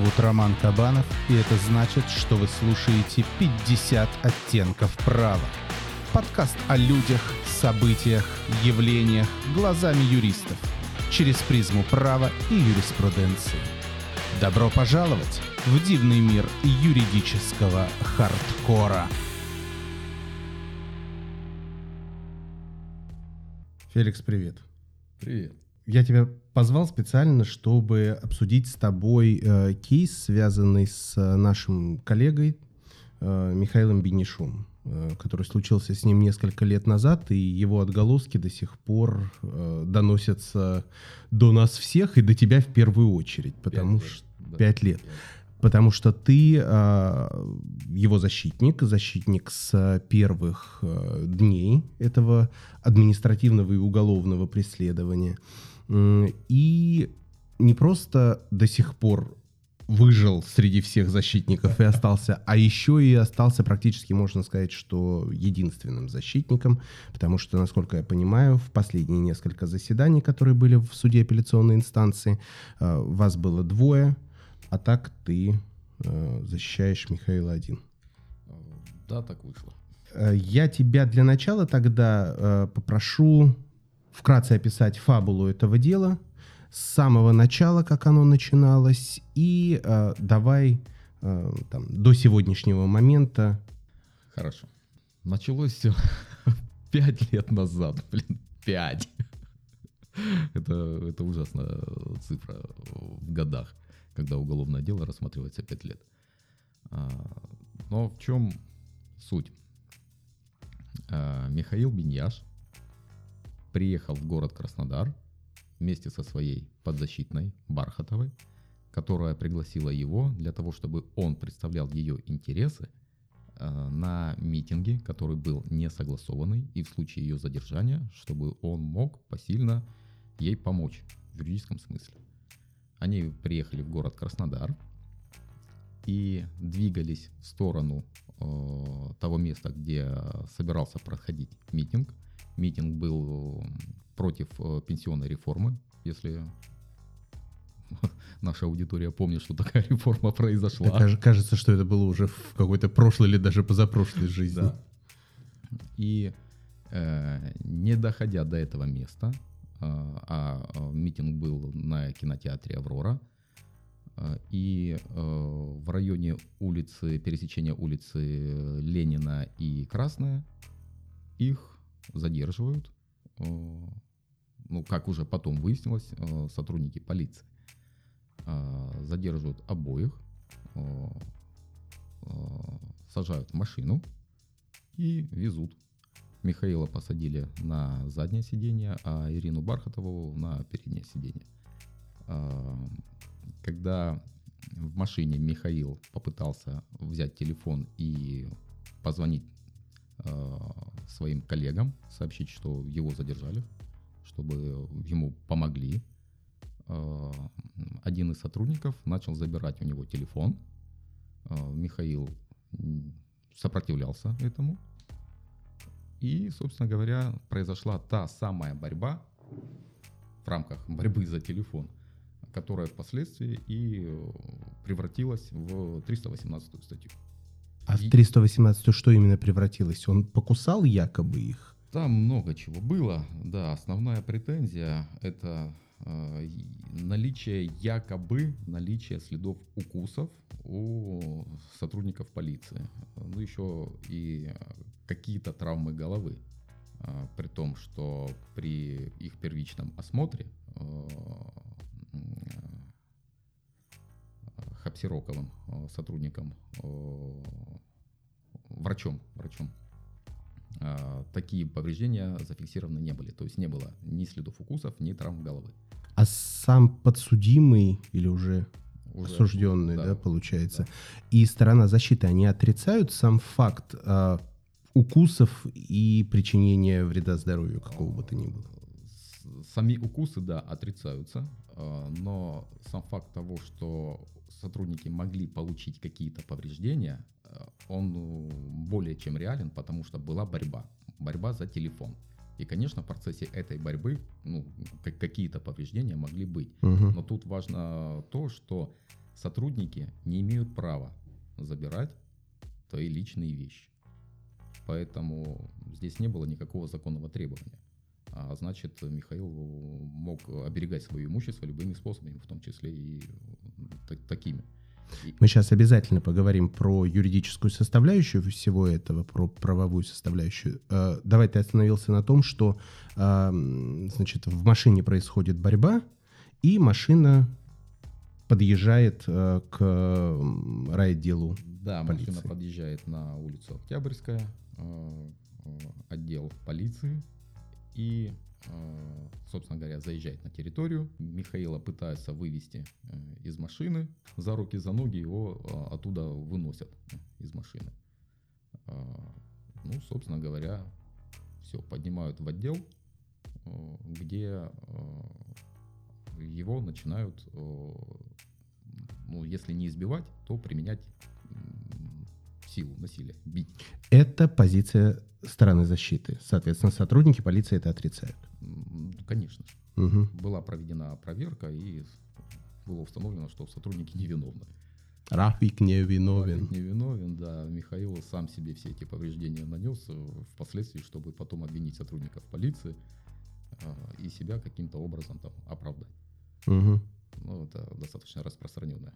Зовут Роман Кабанов, и это значит, что вы слушаете 50 оттенков права. Подкаст о людях, событиях, явлениях глазами юристов через призму права и юриспруденции. Добро пожаловать в дивный мир юридического хардкора. Феликс, привет. Привет. Я тебя позвал специально, чтобы обсудить с тобой э, кейс, связанный с э, нашим коллегой э, Михаилом Бенишум, э, который случился с ним несколько лет назад, и его отголоски до сих пор э, доносятся до нас всех и до тебя в первую очередь, потому Пять лет, что да. пять лет. Потому что ты э, его защитник, защитник с первых э, дней этого административного и уголовного преследования. И не просто до сих пор выжил среди всех защитников и остался, а еще и остался практически, можно сказать, что единственным защитником, потому что, насколько я понимаю, в последние несколько заседаний, которые были в суде апелляционной инстанции, э, вас было двое, а так ты э, защищаешь Михаила один. Да, так вышло. Э, Я тебя для начала тогда попрошу вкратце описать фабулу этого дела с самого начала, как оно начиналось, и э, давай э, там, до сегодняшнего момента. Хорошо. Началось все пять лет назад, блин, пять. Это, это ужасная цифра в годах, когда уголовное дело рассматривается пять лет. А, Но в чем суть? А, Михаил Беньяш приехал в город Краснодар вместе со своей подзащитной Бархатовой, которая пригласила его для того, чтобы он представлял ее интересы э, на митинге, который был не согласованный, и в случае ее задержания, чтобы он мог посильно ей помочь в юридическом смысле. Они приехали в город Краснодар и двигались в сторону э, того места, где собирался проходить митинг. Митинг был против э, пенсионной реформы, если наша аудитория помнит, что такая реформа произошла. Да, каж- кажется, что это было уже в какой-то прошлой или даже позапрошлой жизни. Да. И э, не доходя до этого места, э, а э, митинг был на кинотеатре Аврора, э, и э, в районе улицы, пересечения улицы Ленина и Красная, их задерживают, э, ну, как уже потом выяснилось, э, сотрудники полиции. Э, Задерживают обоих, сажают в машину, и везут. Михаила посадили на заднее сиденье, а Ирину Бархатову на переднее сиденье. Когда в машине Михаил попытался взять телефон и позвонить своим коллегам, сообщить, что его задержали, чтобы ему помогли, а, один из сотрудников начал забирать у него телефон. А, Михаил сопротивлялся этому. И, собственно говоря, произошла та самая борьба в рамках борьбы за телефон, которая впоследствии и э, превратилась в 318 статью. А в И- 318 что именно превратилось? Он покусал якобы их? Там много чего было. Да, основная претензия это э, наличие якобы наличие следов укусов у сотрудников полиции. Ну еще и э, какие-то травмы головы. А, При том, что при их первичном осмотре э, м, э, э, сотрудником, э, врачом, врачом, а, такие повреждения зафиксированы не были. То есть не было ни следов укусов, ни травм головы. А сам подсудимый или уже Уже- осужденный, да, получается, и сторона защиты, они отрицают сам факт а, укусов и причинения вреда здоровью какого бы то ни было? Сами укусы, да, отрицаются, а, но сам факт того, что сотрудники могли получить какие-то повреждения, а, он ну, более чем реален, потому что была борьба. Борьба за телефон. И, конечно, в процессе этой борьбы ну, какие-то повреждения могли быть. Мгм. Но тут важно то, что сотрудники не имеют права забирать твои личные вещи. Поэтому здесь не было никакого законного требования. А значит, Михаил мог оберегать свое имущество любыми способами, в том числе и та- такими. Мы сейчас обязательно поговорим про юридическую составляющую всего этого, про правовую составляющую. Э, Давай ты остановился на том, что э, значит, в машине происходит борьба, и машина подъезжает э, к м, райотделу. Да, полиции. машина подъезжает на улицу Октябрьская, отдел полиции, и, собственно говоря, заезжает на территорию. Михаила пытаются вывести э, из машины, за руки, за ноги его э, оттуда выносят э, из машины. Э, Ну, собственно говоря, все, поднимают в отдел, э, где э, его начинают, э, ну, если не избивать, то применять силу, насилие, бить. Это позиция стороны защиты. Соответственно, сотрудники полиции это отрицают. Конечно. Мгм. Была проведена проверка и было установлено, что сотрудники невиновны. Рафик не виновен. Рафик невиновен, да. Михаил сам себе все эти повреждения нанес э, впоследствии, чтобы потом обвинить сотрудников полиции э, и себя каким-то образом там оправдать. Мгм. Ну, это достаточно распространенная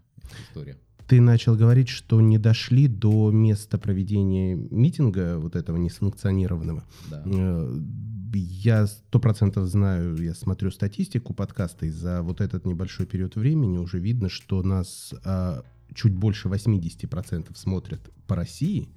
история. Ты начал говорить, что не дошли до места проведения митинга вот этого несанкционированного. Да. Э, Я сто процентов знаю, я смотрю статистику подкаста, и за вот этот небольшой период времени уже видно, что нас а, чуть больше 80% смотрят по России,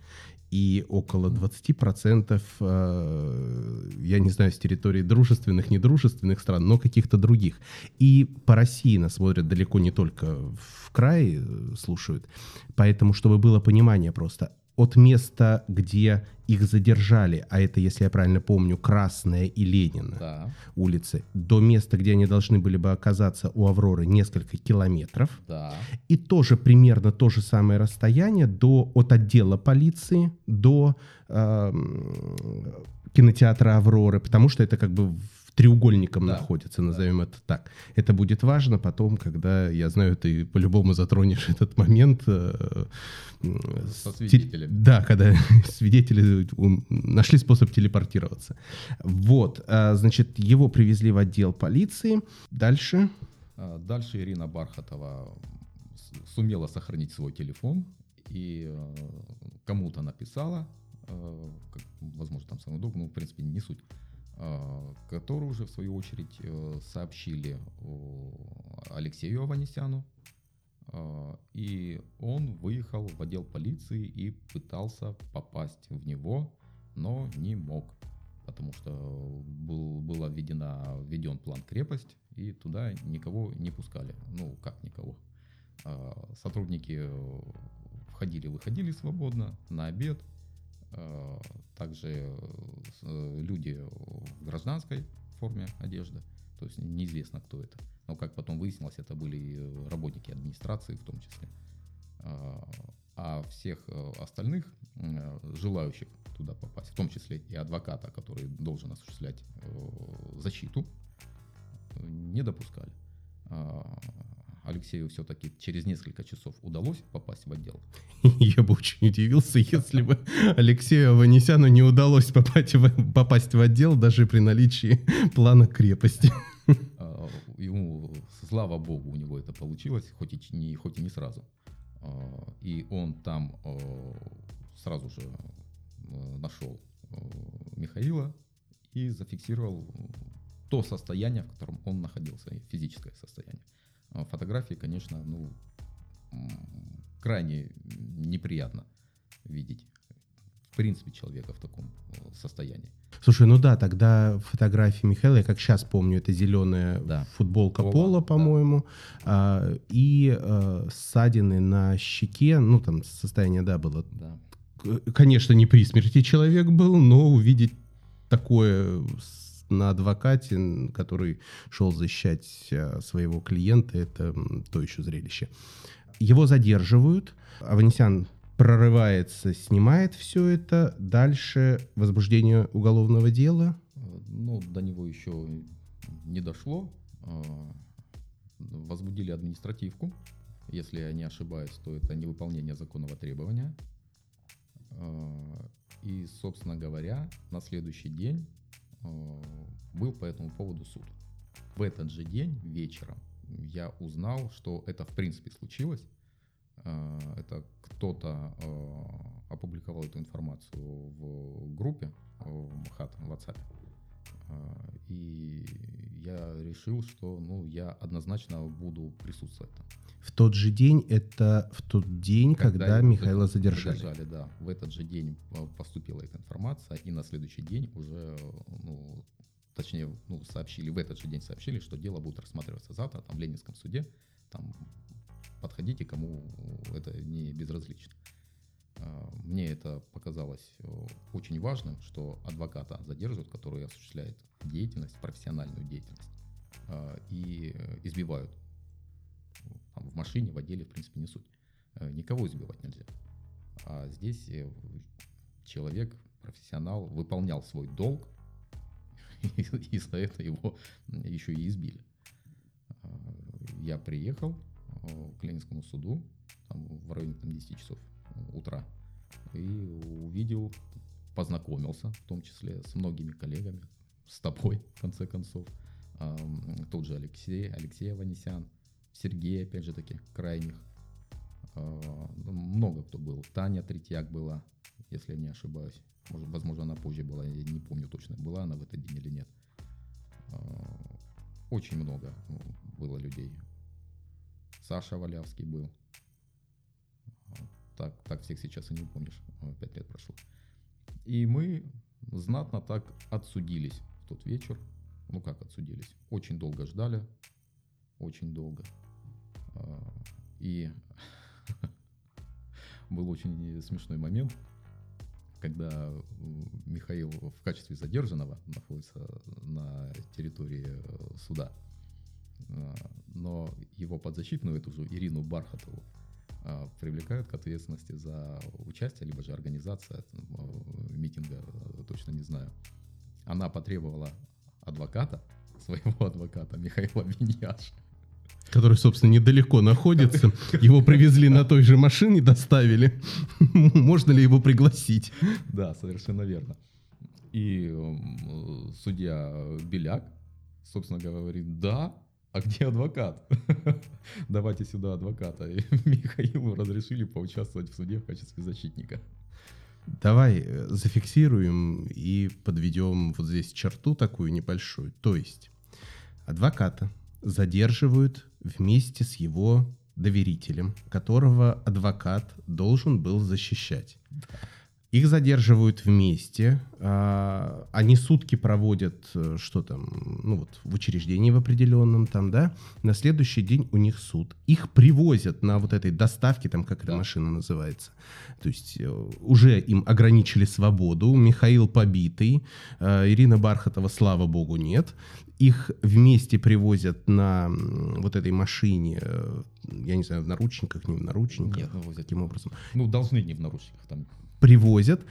и около 20%, а, я не знаю, с территории дружественных, недружественных стран, но каких-то других. И по России нас смотрят далеко не только в крае э, слушают. Поэтому, чтобы было понимание просто, от места, где их задержали, а это, если я правильно помню, Красная и Ленина Да, улицы, до места, где они должны были бы оказаться у Авроры, несколько километров. да. И тоже примерно то же самое расстояние до, от отдела полиции до эм, кинотеатра Авроры, потому что это как бы в треугольником Да. находится, назовем это так. Это будет важно потом, когда, я знаю, ты по-любому затронешь этот момент. э, Со с свидетелями. те- Да, когда свидетели нашли способ телепортироваться. Вот, а, значит, его привезли в отдел полиции. Дальше. А, Дальше Ирина Бархатова сумела сохранить свой телефон и э, кому-то написала, э, возможно, там самый удобный, ну, в принципе, не суть, э, которую уже, в свою очередь, э, сообщили Алексею Аванесяну, э, и он выехал в отдел полиции и пытался попасть в него, но не мог, потому что был, была введена, введен план крепость, и туда никого не пускали. Ну, как никого. А, Сотрудники э, входили-выходили свободно на обед. А, Также э, э, люди в гражданской форме одежды. То есть неизвестно, кто это. Но как потом выяснилось, это были э, работники администрации в том числе. А, всех э, остальных э, желающих туда попасть, в том числе и адвоката, который должен осуществлять э, защиту, э, не допускали. А, Алексею все-таки через несколько часов удалось попасть в отдел. Я бы очень удивился, если бы Алексею Аванесяну не удалось попасть в, попасть в отдел даже при наличии плана крепости. А, Ему, слава богу, у него это получилось, хоть и не, хоть и не сразу. А, И он там э, сразу же нашел Михаила и зафиксировал то состояние, в котором он находился, физическое состояние. А Фотографии, конечно, ну, крайне неприятно видеть, в принципе, человека в таком э, состоянии. Слушай, ну да, тогда фотографии Михаила, я как сейчас помню, это зеленая Да. футболка Пола, пола, да. по-моему, а, и э, ссадины на щеке, ну там состояние, да, было. Да. Конечно, не при смерти человек был, но увидеть такое на адвокате, который шел защищать э, своего клиента, это то еще зрелище. Его задерживают, Аванесян прорывается, снимает все это. Дальше возбуждение уголовного дела. Ну, до него еще не дошло. Э, возбудили административку. Если я не ошибаюсь, то это невыполнение законного требования. Э, и, собственно говоря, на следующий день был по этому поводу суд. В этот же день вечером я узнал, что это в принципе случилось. Это кто-то опубликовал эту информацию в группе в МХАТ, в WhatsApp. А, и я решил, что ну, я однозначно буду присутствовать там. В тот же день, это в тот день, когда, когда Михаила задержали. задержали. да. В этот же день а, поступила эта информация, и на следующий день уже, ну, точнее, ну, сообщили, в этот же день сообщили, что дело будет рассматриваться завтра, там, в Ленинском суде, там, подходите, кому это не безразлично. А, мне это показалось э, очень важным, что адвоката задерживают, который осуществляет деятельность, профессиональную деятельность, и избивают. В машине, в отделе, в принципе, не суть. Э, никого избивать нельзя. А здесь э, человек, профессионал, выполнял свой долг, и за это его еще и избили. А, я приехал к Ленинскому суду там, в районе там, 10 часов утра и увидел, познакомился в том числе с многими коллегами, с тобой, в конце концов. Тот же Алексей, Алексей Аванесян, Сергей, опять же таки, крайних. А, ну, много кто был. Таня Третьяк была, если я не ошибаюсь. Может, возможно, она позже была, я не помню точно, была она в этот день или нет. А, очень много было людей. Саша Валявский был так, так всех сейчас и не упомнишь, пять лет прошло. И мы знатно так отсудились в тот вечер. Ну как отсудились? Очень долго ждали, очень долго. И был очень смешной момент, когда Михаил в качестве задержанного находится на территории э, суда. А, но его подзащитную, эту же Ирину Бархатову, а, привлекают к ответственности за участие, либо же организация э, митинга, э, точно не знаю. Она потребовала адвоката, своего адвоката Михаила Виньяша. Который, собственно, недалеко находится. Его привезли на той же машине, доставили. Можно ли его пригласить? Да, совершенно верно. И судья Беляк, собственно, говорит, да, а где адвокат? Давайте сюда адвоката. И Михаилу разрешили поучаствовать в суде в качестве защитника. Давай э, зафиксируем и подведем вот здесь черту такую небольшую. То есть адвоката задерживают вместе с его доверителем, которого адвокат должен был защищать. Их задерживают вместе, а, они сутки проводят, э, что там, ну вот в учреждении в определенном там, да, на следующий день у них суд. Их привозят на вот этой доставке, там, как да. эта машина называется. То есть э, уже им ограничили свободу, Михаил побитый, э, Ирина Бархатова, слава богу, нет. Их вместе привозят на вот этой машине, я не знаю, в наручниках, не в наручниках. Нет, возят. Каким образом? Ну, должны не в наручниках, там привозят,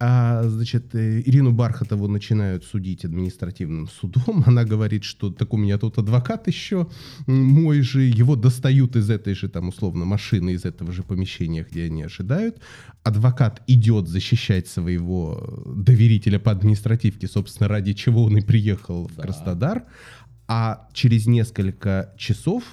а, значит, э, Ирину Бархатову начинают судить административным судом. Она говорит, что так у меня тут адвокат еще мой же. Его достают из этой же, там, условно, машины, из этого же помещения, где они ожидают. Адвокат идет защищать своего доверителя по административке, собственно, ради чего он и приехал да. в Краснодар. А через несколько часов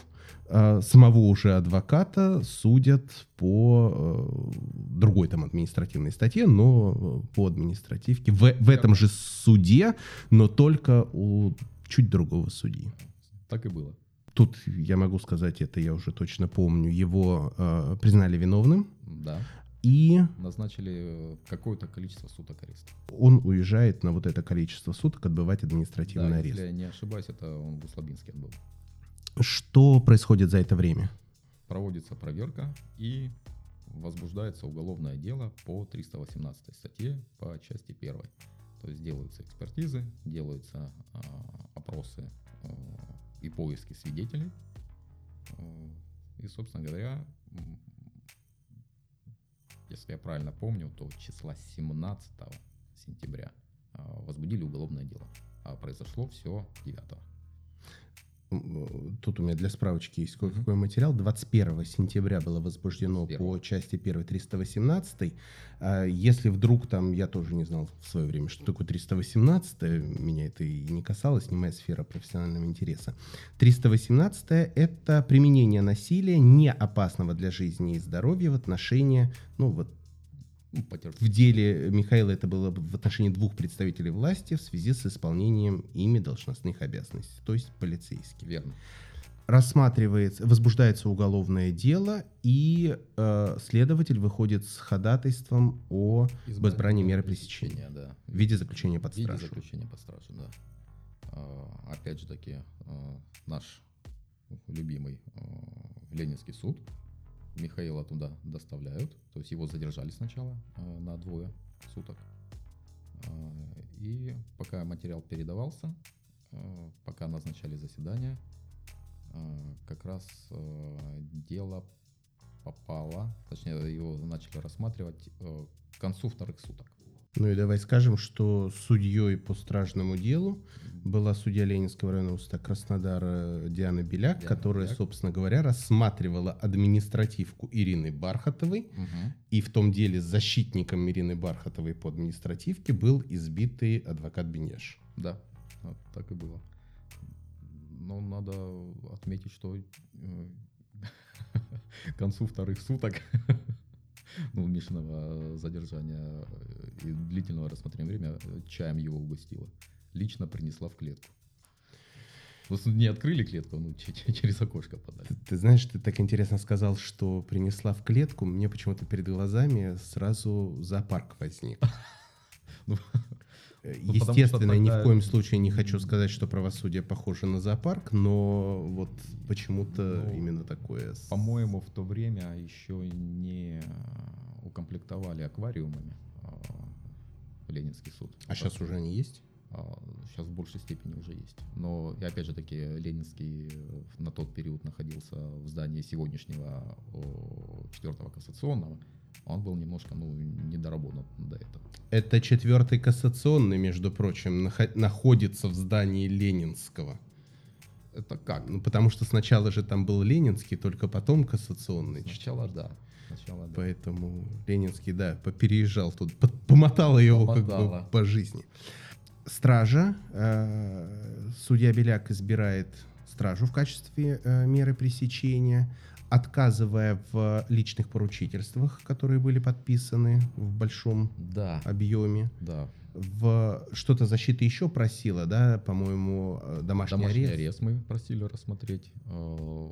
самого уже адвоката судят по э, другой там административной статье, но э, по административке в, в этом же суде, но только у чуть другого судьи. Так и было. Тут я могу сказать, это я уже точно помню, его э, признали виновным. Да. И назначили э, какое-то количество суток ареста. Он уезжает на вот это количество суток отбывать административный да, арест. Если я не ошибаюсь, это он в Услабинске отбыл. Что происходит за это время? Проводится проверка и возбуждается уголовное дело по 318 статье по части 1. То есть делаются экспертизы, делаются э, опросы э, и поиски свидетелей. Э, и, собственно говоря, если я правильно помню, то числа 17 сентября возбудили уголовное дело. А произошло все 9 Тут у меня для справочки есть кое-какой материал. 21 сентября было возбуждено 21. по части 1 318. А если вдруг там, я тоже не знал в свое время, что такое 318, меня это и не касалось, не моя сфера профессионального интереса. 318 это применение насилия, не опасного для жизни и здоровья в отношении, ну вот в деле Михаила это было в отношении двух представителей власти в связи с исполнением ими должностных обязанностей, то есть полицейских. Верно. Рассматривается, возбуждается уголовное дело, и э, следователь выходит с ходатайством о избрании меры пресечения да. в виде заключения под стражу. В виде заключения под стражу, да. А, опять же таки, а, наш любимый а, Ленинский суд Михаила туда доставляют, то есть его задержали сначала э, на двое суток. Э, и пока материал передавался, э, пока назначали заседание, э, как раз э, дело попало, точнее его начали рассматривать э, к концу вторых суток. Ну и давай скажем, что судьей по стражному делу была судья Ленинского районного суда Краснодара Диана Беляк, Диана которая, Беляк. собственно говоря, рассматривала административку Ирины Бархатовой. Угу. И в том деле защитником Ирины Бархатовой по административке был избитый адвокат Бенеш. Да, так и было. Но надо отметить, что э, к концу вторых суток ну, Мишиного задержания и длительного рассмотрения время чаем его угостила. Лично принесла в клетку. Не открыли клетку, ну, через окошко подали. Ты, ты знаешь, ты так интересно сказал, что принесла в клетку. Мне почему-то перед глазами сразу зоопарк возник. Ну, Э, ну, естественно, ни в коем случае не хочу сказать, что правосудие похоже на зоопарк, но вот почему-то ну, именно такое. По-моему, в то время еще не укомплектовали аквариумами а, Ленинский суд. А сейчас уже они есть? Сейчас а, в большей степени уже есть. Но, и опять же таки, Ленинский на тот период находился в здании сегодняшнего четвертого кассационного он был немножко, ну, недоработан до этого. Это четвертый кассационный, между прочим, находится в здании Ленинского. Это как? Ну, потому что сначала же там был Ленинский, только потом кассационный. Сначала да. Сначала, да. Поэтому Ленинский, да, переезжал тут, помотало его как бы по жизни. Стража, э, судья Беляк избирает стражу в качестве э, меры пресечения отказывая в личных поручительствах, которые были подписаны в большом да. объеме. Да. В что-то защита еще просила, да, по-моему, э, домашний, домашний арест. арест мы просили рассмотреть. Э,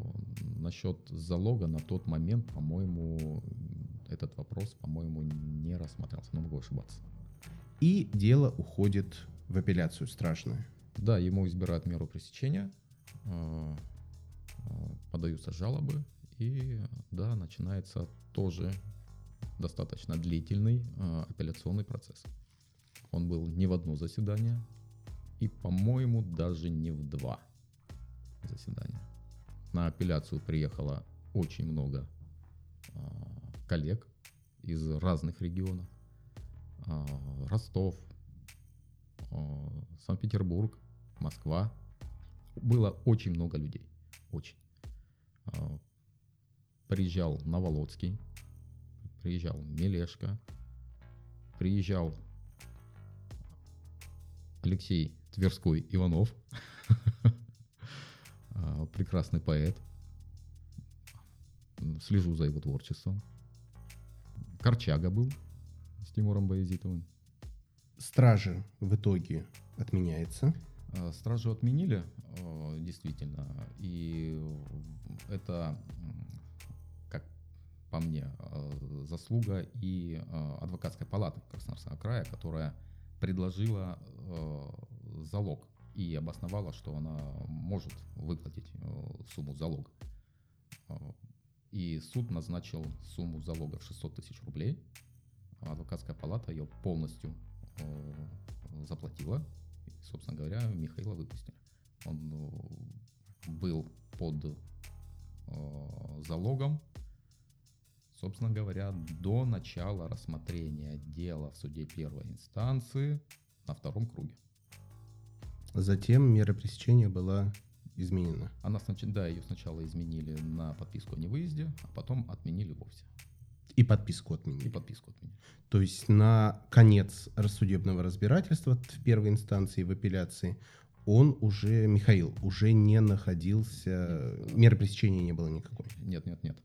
насчет залога на тот момент, по-моему, этот вопрос, по-моему, не рассматривался, но могу ошибаться. И дело уходит в апелляцию страшную. Да, ему избирают меру пресечения, э, подаются жалобы, и да, начинается тоже достаточно длительный э, апелляционный процесс. Он был не в одно заседание и, по-моему, даже не в два заседания. На апелляцию приехало очень много э, коллег из разных регионов. Э, Ростов, Санкт-Петербург, Москва. Было очень много людей. Очень приезжал Новолоцкий, приезжал Мелешко, приезжал Алексей Тверской Иванов, а, прекрасный поэт. Слежу за его творчеством. Корчага был с Тимуром Боязитовым. Стражи в итоге отменяется. А, стражу отменили, а, действительно. И это по мне, э, заслуга и э, адвокатской палаты Краснодарского края, которая предложила э, залог и обосновала, что она может выплатить сумму залога. И суд назначил сумму залога в 600 тысяч рублей. Адвокатская палата ее полностью заплатила. И, собственно говоря, Михаила выпустили. Он был под залогом Собственно говоря, до начала рассмотрения дела в суде первой инстанции на втором круге. Затем мера пресечения была изменена. Она снач- да, ее сначала изменили на подписку о невыезде, а потом отменили вовсе. И подписку отменили. И подписку отменили. То есть на конец судебного разбирательства в первой инстанции, в апелляции, он уже, Михаил, уже не находился, меры пресечения не было никакой. Нет, нет, нет.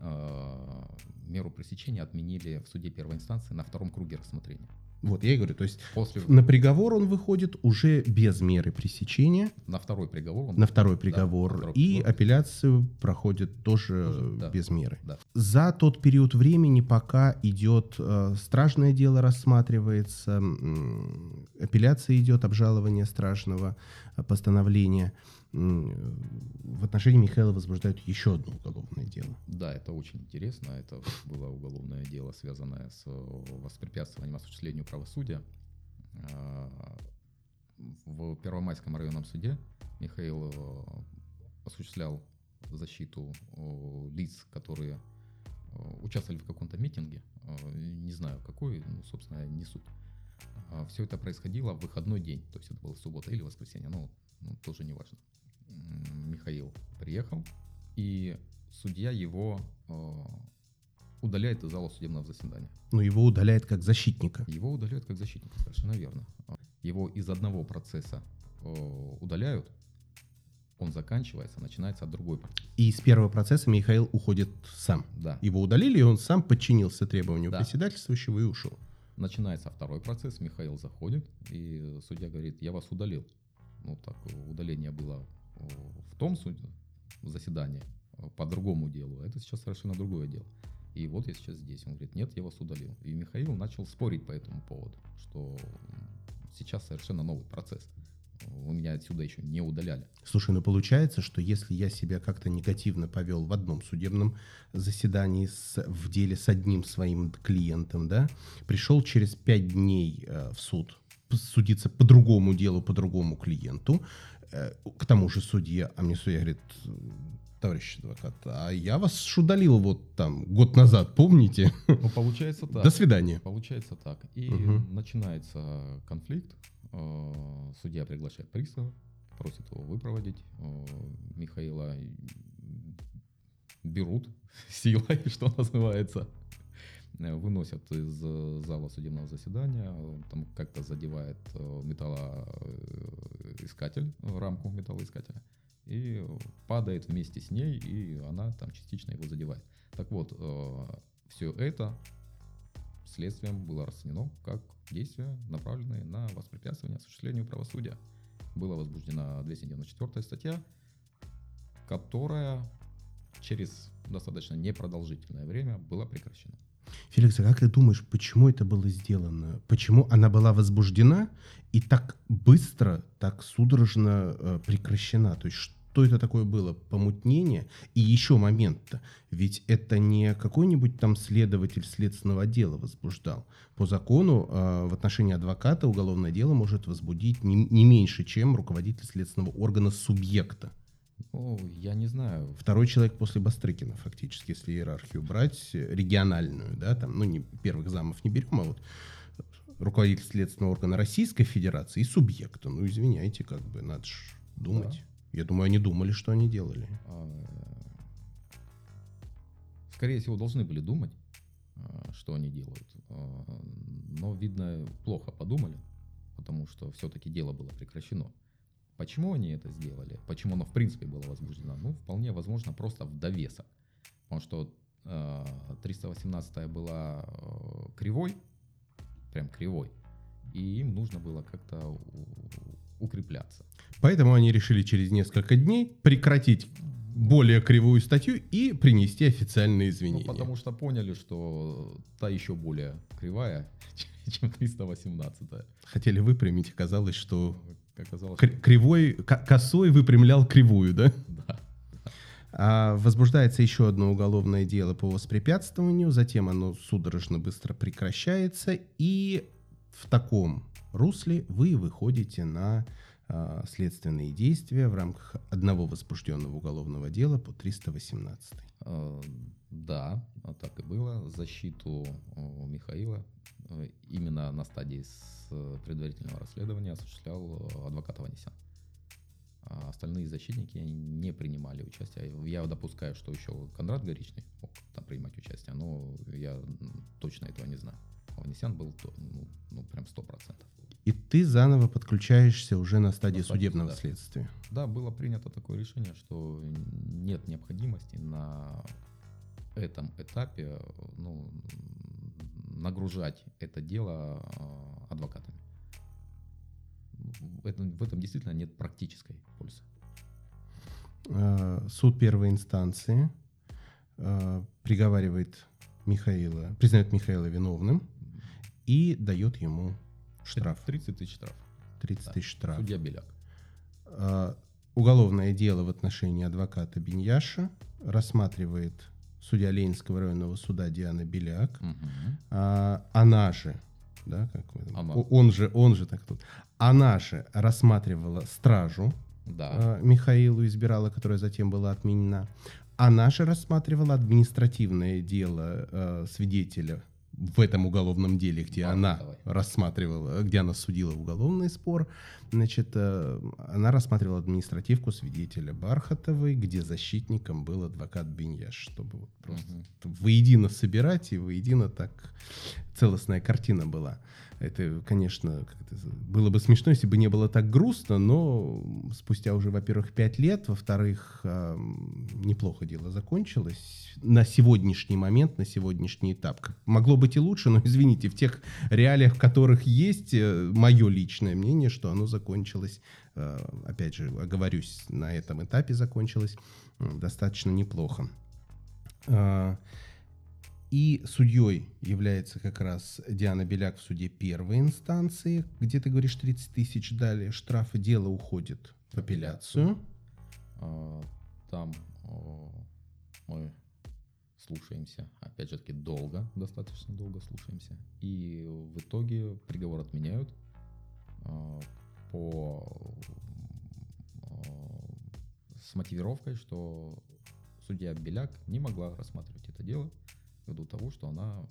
А, Меру пресечения отменили в суде первой инстанции на втором круге рассмотрения. Вот, я и говорю, то есть После, на приговор он выходит уже без меры пресечения, на второй приговор он на второй приговор, на второй и приговор. апелляцию проходит тоже, Тоже, да. без меры. Да. За тот период времени, пока идет э, стражное дело рассматривается, м, апелляция идет, обжалование стражного э, постановления, в отношении Михаила возбуждают еще одно уголовное дело. Да, это очень интересно. Это было уголовное дело, связанное с воспрепятствованием осуществлению правосудия. А, В Первомайском районном суде Михаил э, осуществлял защиту лиц, которые э, участвовали в каком-то митинге. Э, Не знаю какой, ну, собственно, не суть. Все это происходило в выходной день, то есть это было суббота или воскресенье, ну, ну, тоже не важно. Михаил приехал, и судья его э, удаляет из зала судебного заседания. Но его удаляет как защитника. Его удаляют как защитника, совершенно верно. Его из одного процесса э, удаляют, он заканчивается, начинается другой процесс. И из первого процесса Михаил уходит сам. Да. Его удалили, и он сам подчинился требованию Да. председательствующего и ушел. Начинается второй процесс, Михаил заходит, и судья говорит, я вас удалил. Ну так, удаление было в том суде, заседании, э, по другому делу, а это сейчас совершенно другое дело. И вот я сейчас здесь. Он говорит, нет, я вас удалил. И Михаил начал спорить по этому поводу, что сейчас совершенно новый процесс. Вы меня отсюда еще не удаляли. Слушай, ну получается, что если я себя как-то негативно повел в одном судебном заседании с, в деле с одним своим клиентом, да, пришел через пять дней э, в суд судиться по другому делу, по другому клиенту, к тому же судье, а мне судья говорит, товарищ адвокат, а я вас ж удалил вот там год назад, помните? Ну, получается так. До свидания. Получается так. И Мгм. начинается конфликт. Э, Судья приглашает пристава, просит его выпроводить. Э, Михаила берут силой, что называется. Э, Выносят из э, зала судебного заседания. Он Там как-то задевает э, металлоискатель, э, рамку металлоискателя. И падает вместе с ней, и она там частично его задевает. Так вот, все это следствием было расценено как действия, направленные на воспрепятствование осуществлению правосудия. Была возбуждена 294 статья, которая через достаточно непродолжительное время была прекращена. Феликс, а как ты думаешь, почему это было сделано? Почему она была возбуждена и так быстро, так судорожно э, прекращена? То есть что это такое было? Помутнение? И еще момент-то. Ведь это не какой-нибудь там следователь следственного отдела возбуждал. По закону э, в отношении адвоката уголовное дело может возбудить не, не меньше, чем руководитель следственного органа субъекта. Ну, я не знаю. Второй человек после Бастрыкина, фактически, если иерархию брать, э, региональную, да, там, ну, не первых замов не берем, а вот руководитель следственного органа Российской Федерации и субъекта. Ну, извиняйте, как бы, надо ж думать. Я думаю, они думали, что они делали. А, Скорее всего, должны были думать, а, что они делают. А, Но, видно, плохо подумали, потому что все-таки дело было прекращено. Почему они это сделали? Почему оно в принципе было возбуждено? Ну, вполне возможно, просто в довесок. Потому что э, 318 была э, кривой, прям кривой, и им нужно было как-то укрепляться. Поэтому они решили через несколько дней прекратить более кривую статью и принести официальные Ну, извинения. потому что поняли, что та еще более кривая, чем 318. Хотели выпрямить, оказалось, что Оказалось, кри- кривой, ко- косой выпрямлял кривую, да? да. А, возбуждается еще одно уголовное дело по воспрепятствованию, затем оно судорожно быстро прекращается, и в таком русле вы выходите на а, следственные действия в рамках одного возбужденного уголовного дела по 318. Э, Да, так и было. Защиту э, Михаила именно на стадии с э, предварительного расследования осуществлял э, адвокат Аванесян. А остальные защитники не принимали участие. Я допускаю, что еще Конрад Горичный мог там принимать участие, но я точно этого не знаю. Аванесян был ну, ну прям сто процентов. И ты заново подключаешься уже на стадии на судебного да. следствия. Да, было принято такое решение, что нет необходимости на этом этапе ну, нагружать это дело а, адвокатами. В этом, в этом действительно нет практической пользы. А, суд первой инстанции а, приговаривает Михаила, признает Михаила виновным и дает ему штраф. 30 тысяч штраф. 30 да. тысяч штраф. Судья Беляк. Уголовное дело в отношении адвоката Беньяша рассматривает судья Ленинского районного суда Диана Беляк, угу. а, она же, да, как она. он же, он же так тут, она же рассматривала стражу да. а, Михаилу избирала, которая затем была отменена. Она же рассматривала административное дело а, свидетеля в этом уголовном деле, где да, она давай. рассматривала, где она судила уголовный спор, значит, э, она рассматривала административку свидетеля Бархатовой, где защитником был адвокат Беньяш, чтобы вот просто угу. воедино собирать и воедино так целостная картина была. Это, конечно, было бы смешно, если бы не было так грустно, но спустя уже, во-первых, пять лет, во-вторых, неплохо дело закончилось. На сегодняшний момент, на сегодняшний этап. Могло быть и лучше, но, извините, в тех реалиях, в которых есть, э, мое личное мнение, что оно закончилось, э, опять же, оговорюсь, на этом этапе закончилось достаточно неплохо. А, и судьей является как раз Диана Беляк в суде первой инстанции, где ты говоришь 30 тысяч дали штрафа, дело уходит в апелляцию. А, там мы слушаемся, опять же таки долго, достаточно долго слушаемся. И в итоге приговор отменяют а, по а, с мотивировкой, что судья Беляк не могла рассматривать это дело, ввиду того, что она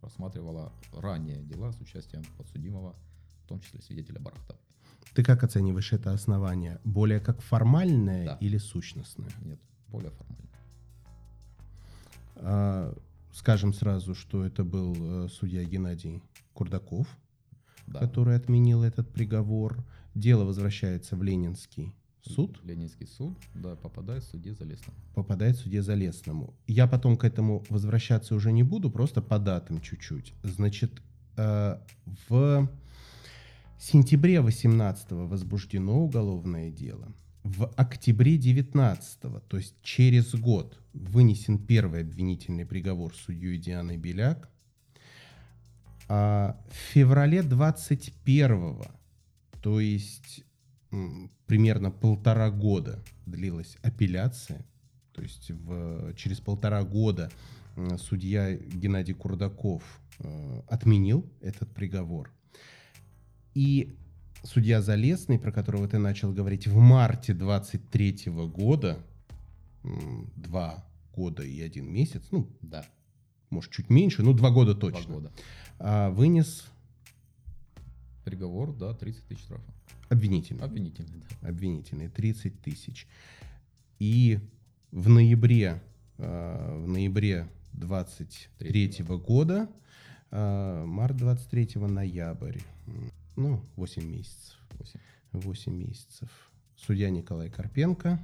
рассматривала ранее дела с участием подсудимого, в том числе свидетеля Барахта. Ты как оцениваешь это основание? Более как формальное да. или сущностное? Нет, более формальное. А, скажем сразу, что это был э, судья Геннадий Курдаков, да. который отменил этот приговор. Дело возвращается в Ленинский суд. Ленинский суд, да, попадает в суде Залесному. Попадает в суде Залесному. Я потом к этому возвращаться уже не буду, просто по датам чуть-чуть. Значит, э, в сентябре 18 возбуждено уголовное дело. В октябре 19 то есть через год, вынесен первый обвинительный приговор судьей Дианы Беляк. А в феврале 21 то есть примерно полтора года длилась апелляция. То есть в, через полтора года судья Геннадий Курдаков э, отменил этот приговор. И судья Залесный, про которого ты начал говорить, в марте 23 года, два года и один месяц, ну, да, может, чуть меньше, ну, два года точно, два года. А, вынес приговор, да, 30 тысяч штрафа. Обвинительный. Обвинительный, да. Обвинительный, 30 тысяч. И в ноябре, э, в ноябре 23 -го года, э, март 23 ноябрь, ну, 8 месяцев. 8. 8 месяцев. Судья Николай Карпенко.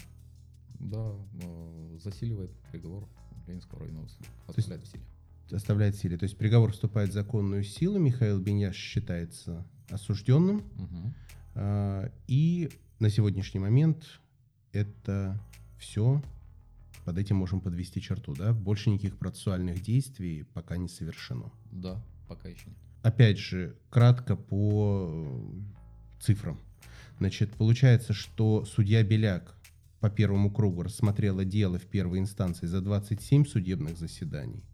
Да, э, засиливает приговор Ленинского районного суда. Оставляет в силе. Оставляет в силе. То есть приговор вступает в законную силу. Михаил Беняш считается осужденным. Угу. А, и на сегодняшний момент это все. Под этим можем подвести черту, да? Больше никаких процессуальных действий пока не совершено. Да, пока еще нет. Опять же, кратко по цифрам. Значит, получается, что судья Беляк по первому кругу рассмотрела дело в первой инстанции за 27 судебных заседаний.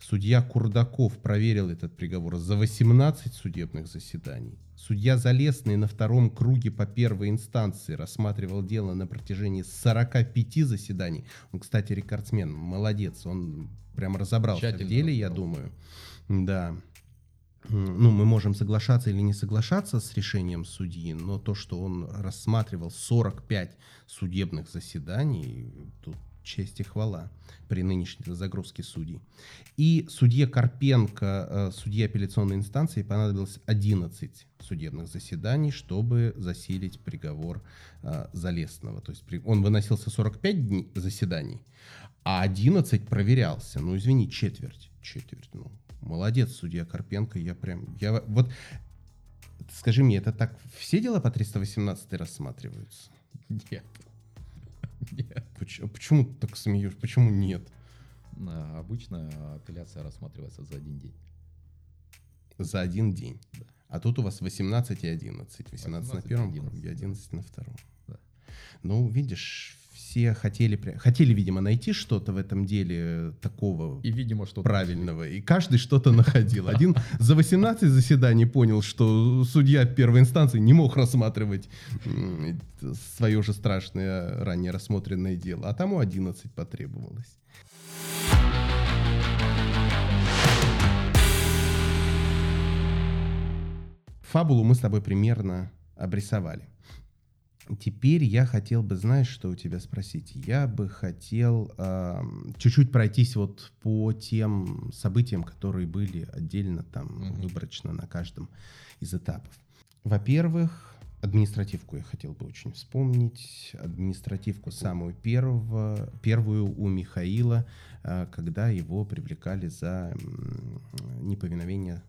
Судья Курдаков проверил этот приговор за 18 судебных заседаний. Судья Залесный на втором круге по первой инстанции рассматривал дело на протяжении 45 заседаний. Он, кстати, рекордсмен, молодец, он прям разобрался Тщательно в деле, я думаю. Да. ну, мы можем соглашаться или не соглашаться с решением судьи, но то, что он рассматривал 45 судебных заседаний, тут честь и хвала при нынешней загрузке судей. И судье Карпенко, э, судье апелляционной инстанции, понадобилось 11 судебных заседаний, чтобы засилить приговор э, Залесного. То есть он выносился 45 дней заседаний, а 11 проверялся. Ну, извини, четверть. Четверть, ну, молодец, судья Карпенко, я прям, я вот, скажи мне, это так все дела по 318 рассматриваются? Нет. Нет. Почему, почему так смеешь? Почему нет? Обычно апелляция рассматривается за один день. За один день? Да. А тут у вас 18 и 11. 18, 18 на первом 11, круге, 11 да. на втором. Да. Ну, видишь, все хотели, хотели, видимо, найти что-то в этом деле такого и, видимо, что правильного. И каждый что-то находил. Один за 18 заседаний понял, что судья первой инстанции не мог рассматривать свое же страшное ранее рассмотренное дело, а тому 11 потребовалось. Фабулу мы с тобой примерно обрисовали. Теперь я хотел бы, знаешь, что у тебя спросить? Я бы хотел э, чуть-чуть пройтись вот по тем событиям, которые были отдельно там mm-hmm. выборочно на каждом из этапов. Во-первых, административку я хотел бы очень вспомнить. Административку самую первого, первую у Михаила, э, когда его привлекали за неповиновение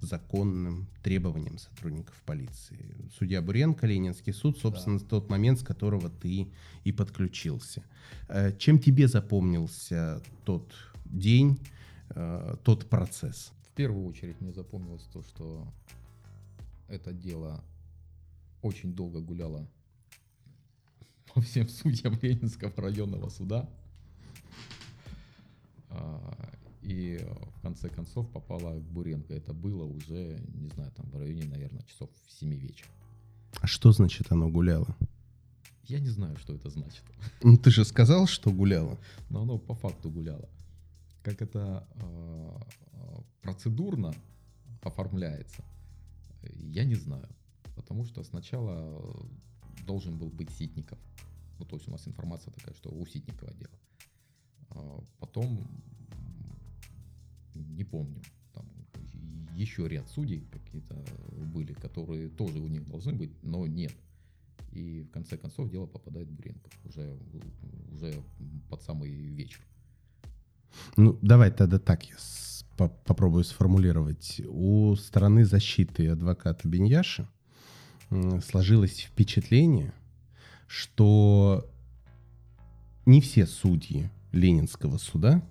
законным требованиям сотрудников полиции. Судья Буренко, Ленинский суд, собственно, да. тот момент, с которого ты и подключился. Э, чем тебе запомнился тот день, э, тот процесс? В первую очередь мне запомнилось то, что это дело очень долго гуляло по всем судьям Ленинского районного суда. И в конце концов попала к Буренко. Это было уже, не знаю, там в районе, наверное, часов в 7 вечера. А что значит оно гуляло? Я не знаю, что это значит. Ну ты же сказал, что гуляло. Но оно по факту гуляло. Как это э, процедурно оформляется, я не знаю. Потому что сначала должен был быть Ситников. Ну, то есть у нас информация такая, что у Ситникова дело. А потом не помню. Там еще ряд судей какие-то были, которые тоже у них должны быть, но нет. И в конце концов дело попадает в Буренко уже, уже под самый вечер. Ну, давай тогда так я по попробую сформулировать. У стороны защиты адвоката Беньяша сложилось впечатление, что не все судьи Ленинского суда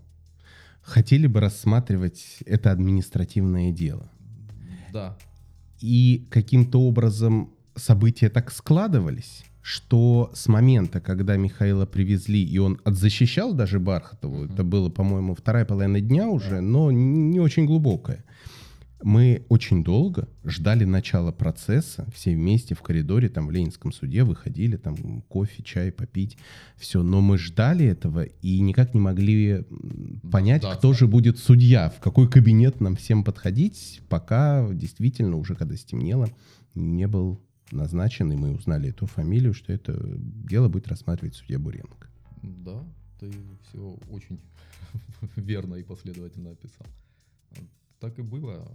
хотели бы рассматривать это административное дело. Да. И каким-то образом события так складывались, что с момента, когда Михаила привезли, и он отзащищал даже Бархатову, mm-hmm. это было, по-моему, вторая половина дня уже, но не очень глубокая, мы очень долго ждали начала процесса, все вместе в коридоре, там в Ленинском суде выходили, там кофе, чай попить, все. Но мы ждали этого и никак не могли понять, да, кто да. же будет судья, в какой кабинет нам всем подходить, пока действительно уже когда стемнело, не был назначен, и мы узнали эту фамилию, что это дело будет рассматривать судья Буренко. Да, ты все очень верно и последовательно описал так и было.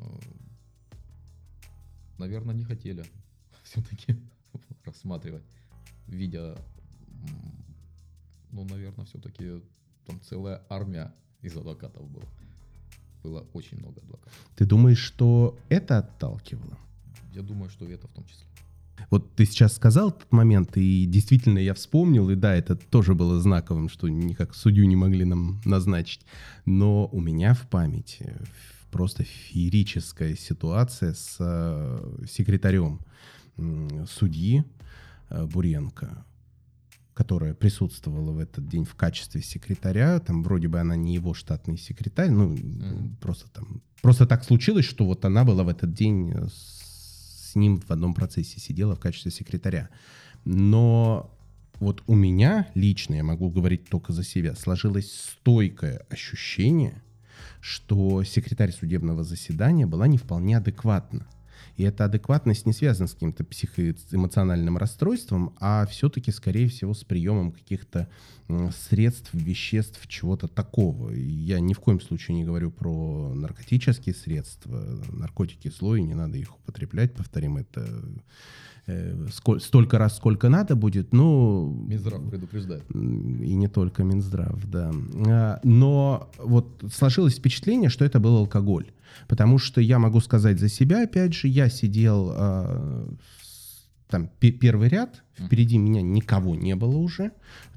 Наверное, не хотели все-таки рассматривать, видя, ну, наверное, все-таки там целая армия из адвокатов была. Было очень много адвокатов. Ты думаешь, что это отталкивало? Я думаю, что это в том числе. Вот ты сейчас сказал этот момент, и действительно я вспомнил, и да, это тоже было знаковым, что никак судью не могли нам назначить. Но у меня в памяти просто феерическая ситуация с э, секретарем судьи э, Буренко, которая присутствовала в этот день в качестве секретаря. Там вроде бы она не его штатный секретарь, ну mm-hmm. просто там просто так случилось, что вот она была в этот день с ним в одном процессе сидела в качестве секретаря. Но вот у меня лично, я могу говорить только за себя, сложилось стойкое ощущение, что секретарь судебного заседания была не вполне адекватна. И эта адекватность не связана с каким-то психоэмоциональным расстройством, а все-таки, скорее всего, с приемом каких-то средств, веществ, чего-то такого. Я ни в коем случае не говорю про наркотические средства. Наркотики слой, не надо их употреблять, повторим это э, сколь, столько раз, сколько надо будет, ну... Минздрав предупреждает. И не только Минздрав, да. А, но вот сложилось впечатление, что это был алкоголь. Потому что я могу сказать за себя, опять же, я сидел э, там первый ряд, впереди меня никого не было уже,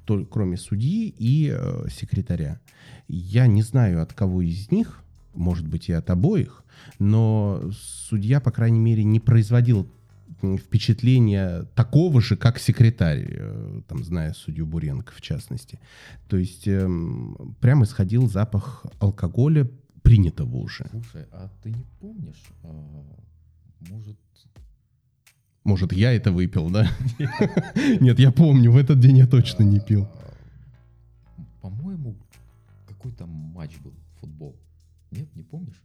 только, кроме судьи и э, секретаря. Я не знаю, от кого из них, может быть, и от обоих, но судья, по крайней мере, не производил впечатления такого же, как секретарь, э, там, зная судью Буренко в частности. То есть э, прямо исходил запах алкоголя, принятого уже. Слушай, а ты не помнишь, а, может... Может, я это выпил, да? Нет, я помню, в этот день я точно не пил. А, по-моему, какой-то матч был, футбол. Нет, не помнишь?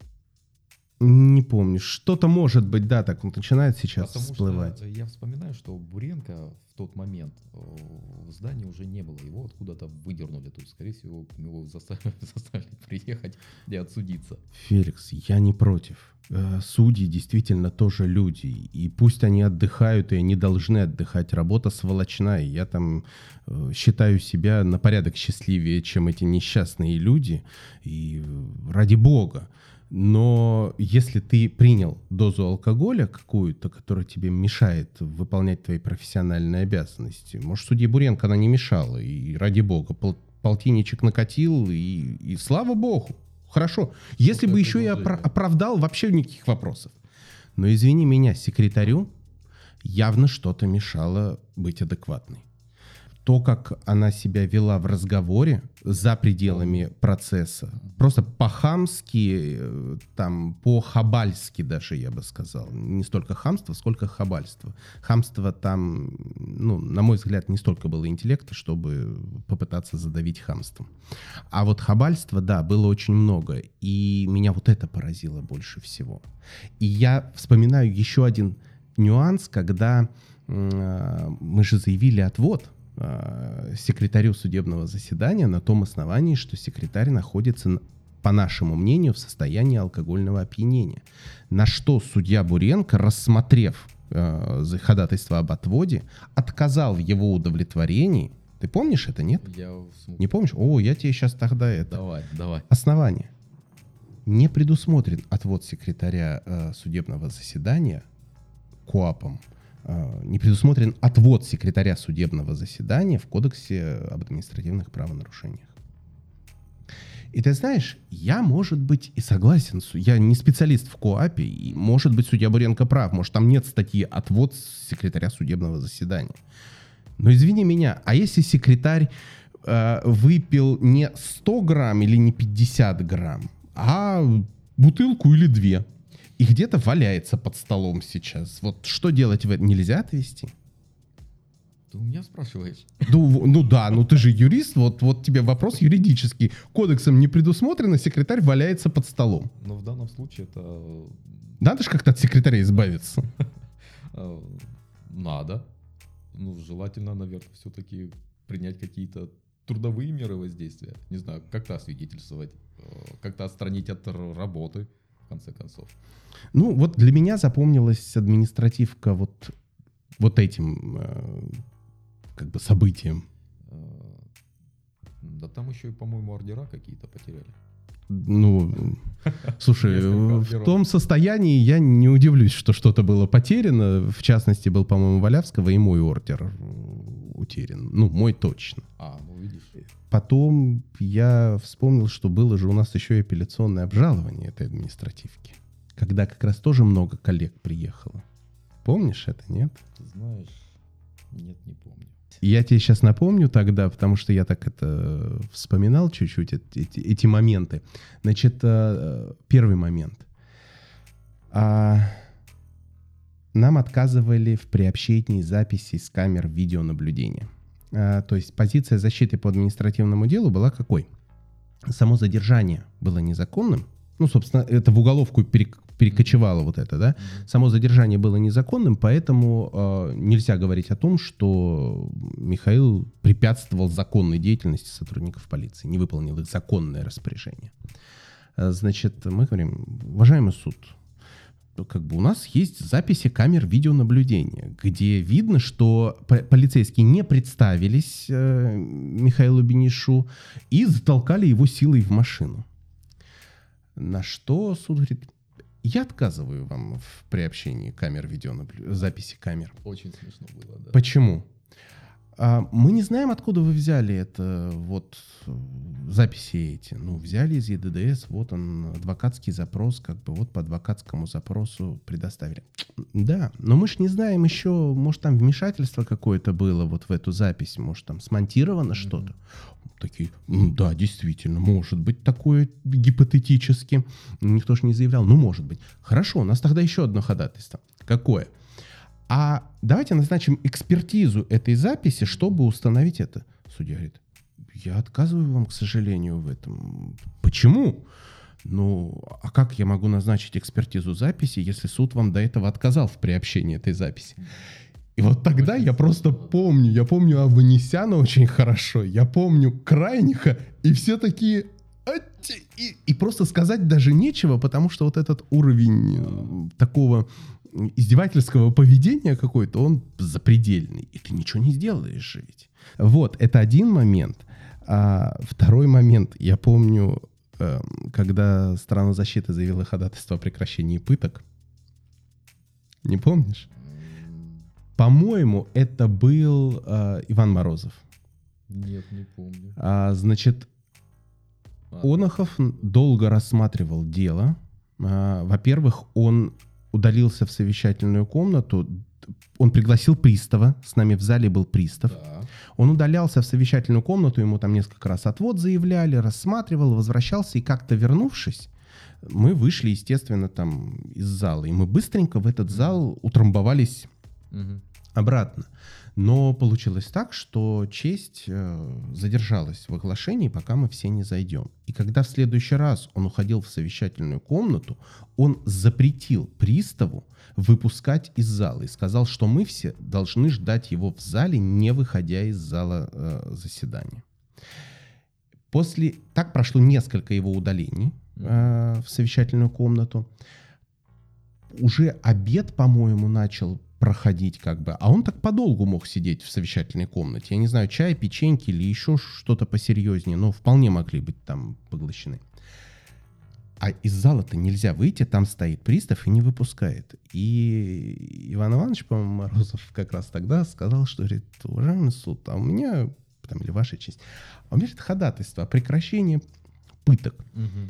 Не помню. Что-то может быть, да, так начинает сейчас Потому всплывать. Что я вспоминаю, что Буренко в тот момент э, в здании уже не было. Его откуда-то выдернули. То есть, скорее всего, его заставили, заставили приехать и отсудиться. Феликс, я не против. Э, судьи действительно тоже люди. И пусть они отдыхают, и они должны отдыхать. Работа сволочная. Я там э, считаю себя на порядок счастливее, чем эти несчастные люди. И ради бога. Но если ты принял дозу алкоголя какую-то, которая тебе мешает выполнять твои профессиональные обязанности, может, судье Буренко она не мешала, и ради бога, пол, полтинничек накатил, и, и слава богу, хорошо. Если вот бы еще и опра- оправдал, вообще никаких вопросов. Но извини меня, секретарю явно что-то мешало быть адекватной то, как она себя вела в разговоре за пределами процесса, просто по-хамски, э, там, по-хабальски даже, я бы сказал. Не столько хамство, сколько хабальство. Хамство там, ну, на мой взгляд, не столько было интеллекта, чтобы попытаться задавить хамством. А вот хабальства, да, было очень много. И меня вот это поразило больше всего. И я вспоминаю еще один нюанс, когда э, мы же заявили отвод – Э, секретарю судебного заседания на том основании, что секретарь находится, по нашему мнению, в состоянии алкогольного опьянения. На что судья Буренко, рассмотрев э, ходатайство об отводе, отказал в его удовлетворении. Ты помнишь это, нет? Я... Не помнишь? О, я тебе сейчас тогда это... Давай, давай. Основание. Не предусмотрен отвод секретаря э, судебного заседания КОАПом не предусмотрен отвод секретаря судебного заседания в Кодексе об административных правонарушениях. И ты знаешь, я, может быть, и согласен, я не специалист в КОАПе, и, может быть, судья Буренко прав, может, там нет статьи «Отвод секретаря судебного заседания». Но извини меня, а если секретарь э, выпил не 100 грамм или не 50 грамм, а бутылку или две, и где-то валяется под столом сейчас. Вот что делать в этом? Нельзя отвести? Ты у меня спрашиваешь? Ну, ну да, ну ты же юрист, вот, вот тебе вопрос юридический. Кодексом не предусмотрено, секретарь валяется под столом. Но в данном случае это... Надо же как-то от секретаря избавиться. Э, надо. Ну, желательно, наверное, все-таки принять какие-то трудовые меры воздействия. Не знаю, как-то освидетельствовать, э, как-то отстранить от работы конце концов. Ну, вот для меня запомнилась административка вот, вот этим э, как бы событием. Э, да там еще и, по-моему, ордера какие-то потеряли. Ну, слушай, в том состоянии я не удивлюсь, что что-то было потеряно. В частности, был, по-моему, Валявского и мой ордер утерян. Ну, мой точно. А. Потом я вспомнил, что было же у нас еще и апелляционное обжалование этой административки, когда как раз тоже много коллег приехало. Помнишь это, нет? Ты знаешь, нет, не помню. Я тебе сейчас напомню тогда, потому что я так это вспоминал чуть-чуть, эти, эти моменты. Значит, э, первый момент. А, нам отказывали в приобщении записей с камер видеонаблюдения. А, то есть позиция защиты по административному делу была какой? само задержание было незаконным, ну, собственно, это в уголовку перек- перекочевало вот это, да, само задержание было незаконным, поэтому э, нельзя говорить о том, что Михаил препятствовал законной деятельности сотрудников полиции, не выполнил их законное распоряжение. Э, Значит, мы говорим, уважаемый суд, как бы у нас есть записи камер видеонаблюдения, где видно, что по- полицейские не представились э, Михаилу Бенишу и затолкали его силой в машину. На что суд говорит, я отказываю вам в приобщении камер видеонаблюдения, записи камер. Очень смешно было, да. Почему? А, мы не знаем, откуда вы взяли это, вот записи эти. Ну, взяли из ЕДДС, вот он, адвокатский запрос, как бы вот по адвокатскому запросу предоставили. Да, но мы ж не знаем еще, может, там вмешательство какое-то было вот в эту запись, может, там смонтировано что-то. Такие, «М, да, действительно, может быть такое гипотетически. Никто же не заявлял, ну, может быть. Хорошо, у нас тогда еще одно ходатайство. Какое? А давайте назначим экспертизу этой записи, чтобы установить это. Судья говорит, я отказываю вам, к сожалению, в этом. Почему? Ну, а как я могу назначить экспертизу записи, если суд вам до этого отказал в приобщении этой записи? И вот тогда я просто помню, я помню Аванесяна очень хорошо, я помню Крайниха, и все такие... И, и просто сказать даже нечего, потому что вот этот уровень э, такого издевательского поведения какой-то, он запредельный. И ты ничего не сделаешь ведь. Вот, это один момент. А второй момент, я помню, эм, когда страна защиты заявила ходатайство о прекращении пыток. Не помнишь? По-моему, это был э, Иван Морозов. Нет, не помню. А, значит, А, Онохов долго рассматривал дело. А, Во-первых, он удалился в совещательную комнату. Он пригласил пристава. С нами в зале был пристав. Да. Он удалялся в совещательную комнату, ему там несколько раз отвод заявляли, рассматривал, возвращался, и как-то вернувшись, мы вышли, естественно, там из зала. И мы быстренько в этот зал утрамбовались Мгм. обратно. Но получилось так, что честь э, задержалась в оглашении, пока мы все не зайдем. И когда в следующий раз он уходил в совещательную комнату, он запретил приставу выпускать из зала и сказал, что мы все должны ждать его в зале, не выходя из зала э, заседания. После так прошло несколько его удалений э, в совещательную комнату. Уже обед, по-моему, начал проходить как бы, а он так подолгу мог сидеть в совещательной комнате. Я не знаю, чай, печеньки или еще что-то посерьезнее, но вполне могли быть там поглощены. А из зала-то нельзя выйти, там стоит пристав и не выпускает. И Иван Иванович, по-моему, Морозов как раз тогда сказал, что, говорит, уважаемый суд, а у меня, там, или ваша честь, а у меня, говорит, ходатайство о прекращении пыток. Мгм.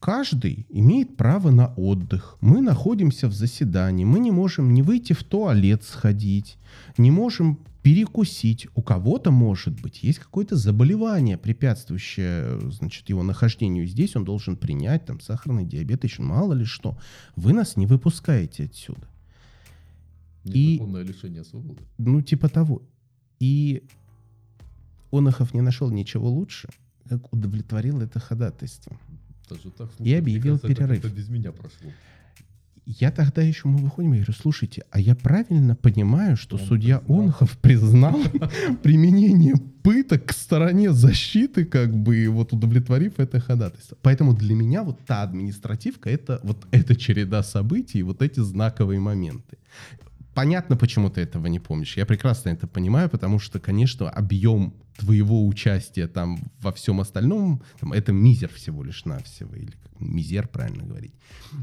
Каждый имеет право на отдых. Мы находимся в заседании. Мы не можем не выйти в туалет сходить, не можем перекусить. У кого-то, может быть, есть какое-то заболевание, препятствующее значит, его нахождению здесь. Он должен принять там сахарный диабет, еще мало ли что. Вы нас не выпускаете отсюда. И- Незаконное лишение свободы. Ну, типа того. И Онохов не нашел ничего лучше, как удовлетворил это ходатайство. Даже так, И объявил кажется, это перерыв. как-то без меня прошло. Я тогда еще, мы выходим, я говорю, слушайте, а я правильно понимаю, что Он судья признал. Онохов признал применение пыток к стороне защиты, как бы вот удовлетворив это ходатайство. Поэтому для меня вот та административка, это вот эта череда событий, вот эти знаковые моменты. Понятно, почему ты этого не помнишь. Я прекрасно это понимаю, потому что, конечно, объем твоего участия там во всем остальном, там, это мизер всего лишь навсего, или как мизер, правильно говорить.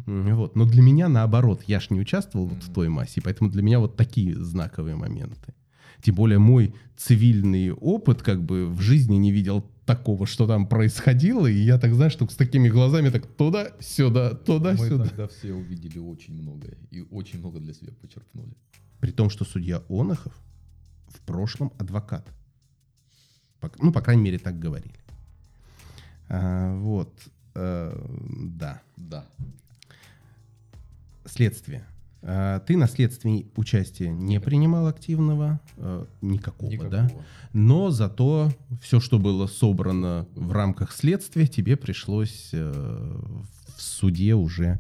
Вот. Но для меня наоборот, я ж не участвовал вот в той массе, поэтому для меня вот такие знаковые моменты. Тем более мой цивильный опыт как бы в жизни не видел такого, что там происходило, и я так, знаешь, только с такими глазами так туда-сюда, Мы туда-сюда. тогда все увидели очень многое и очень много для себя почерпнули. При том, что судья Онохов в прошлом адвокат. Ну, по крайней мере, так говорили. А, вот. э, да. Да. Следствие. А, Ты на следствии участия не принимал активного, э, никакого, да? Никакого. Но зато все, что было собрано в рамках следствия, тебе пришлось э, в суде уже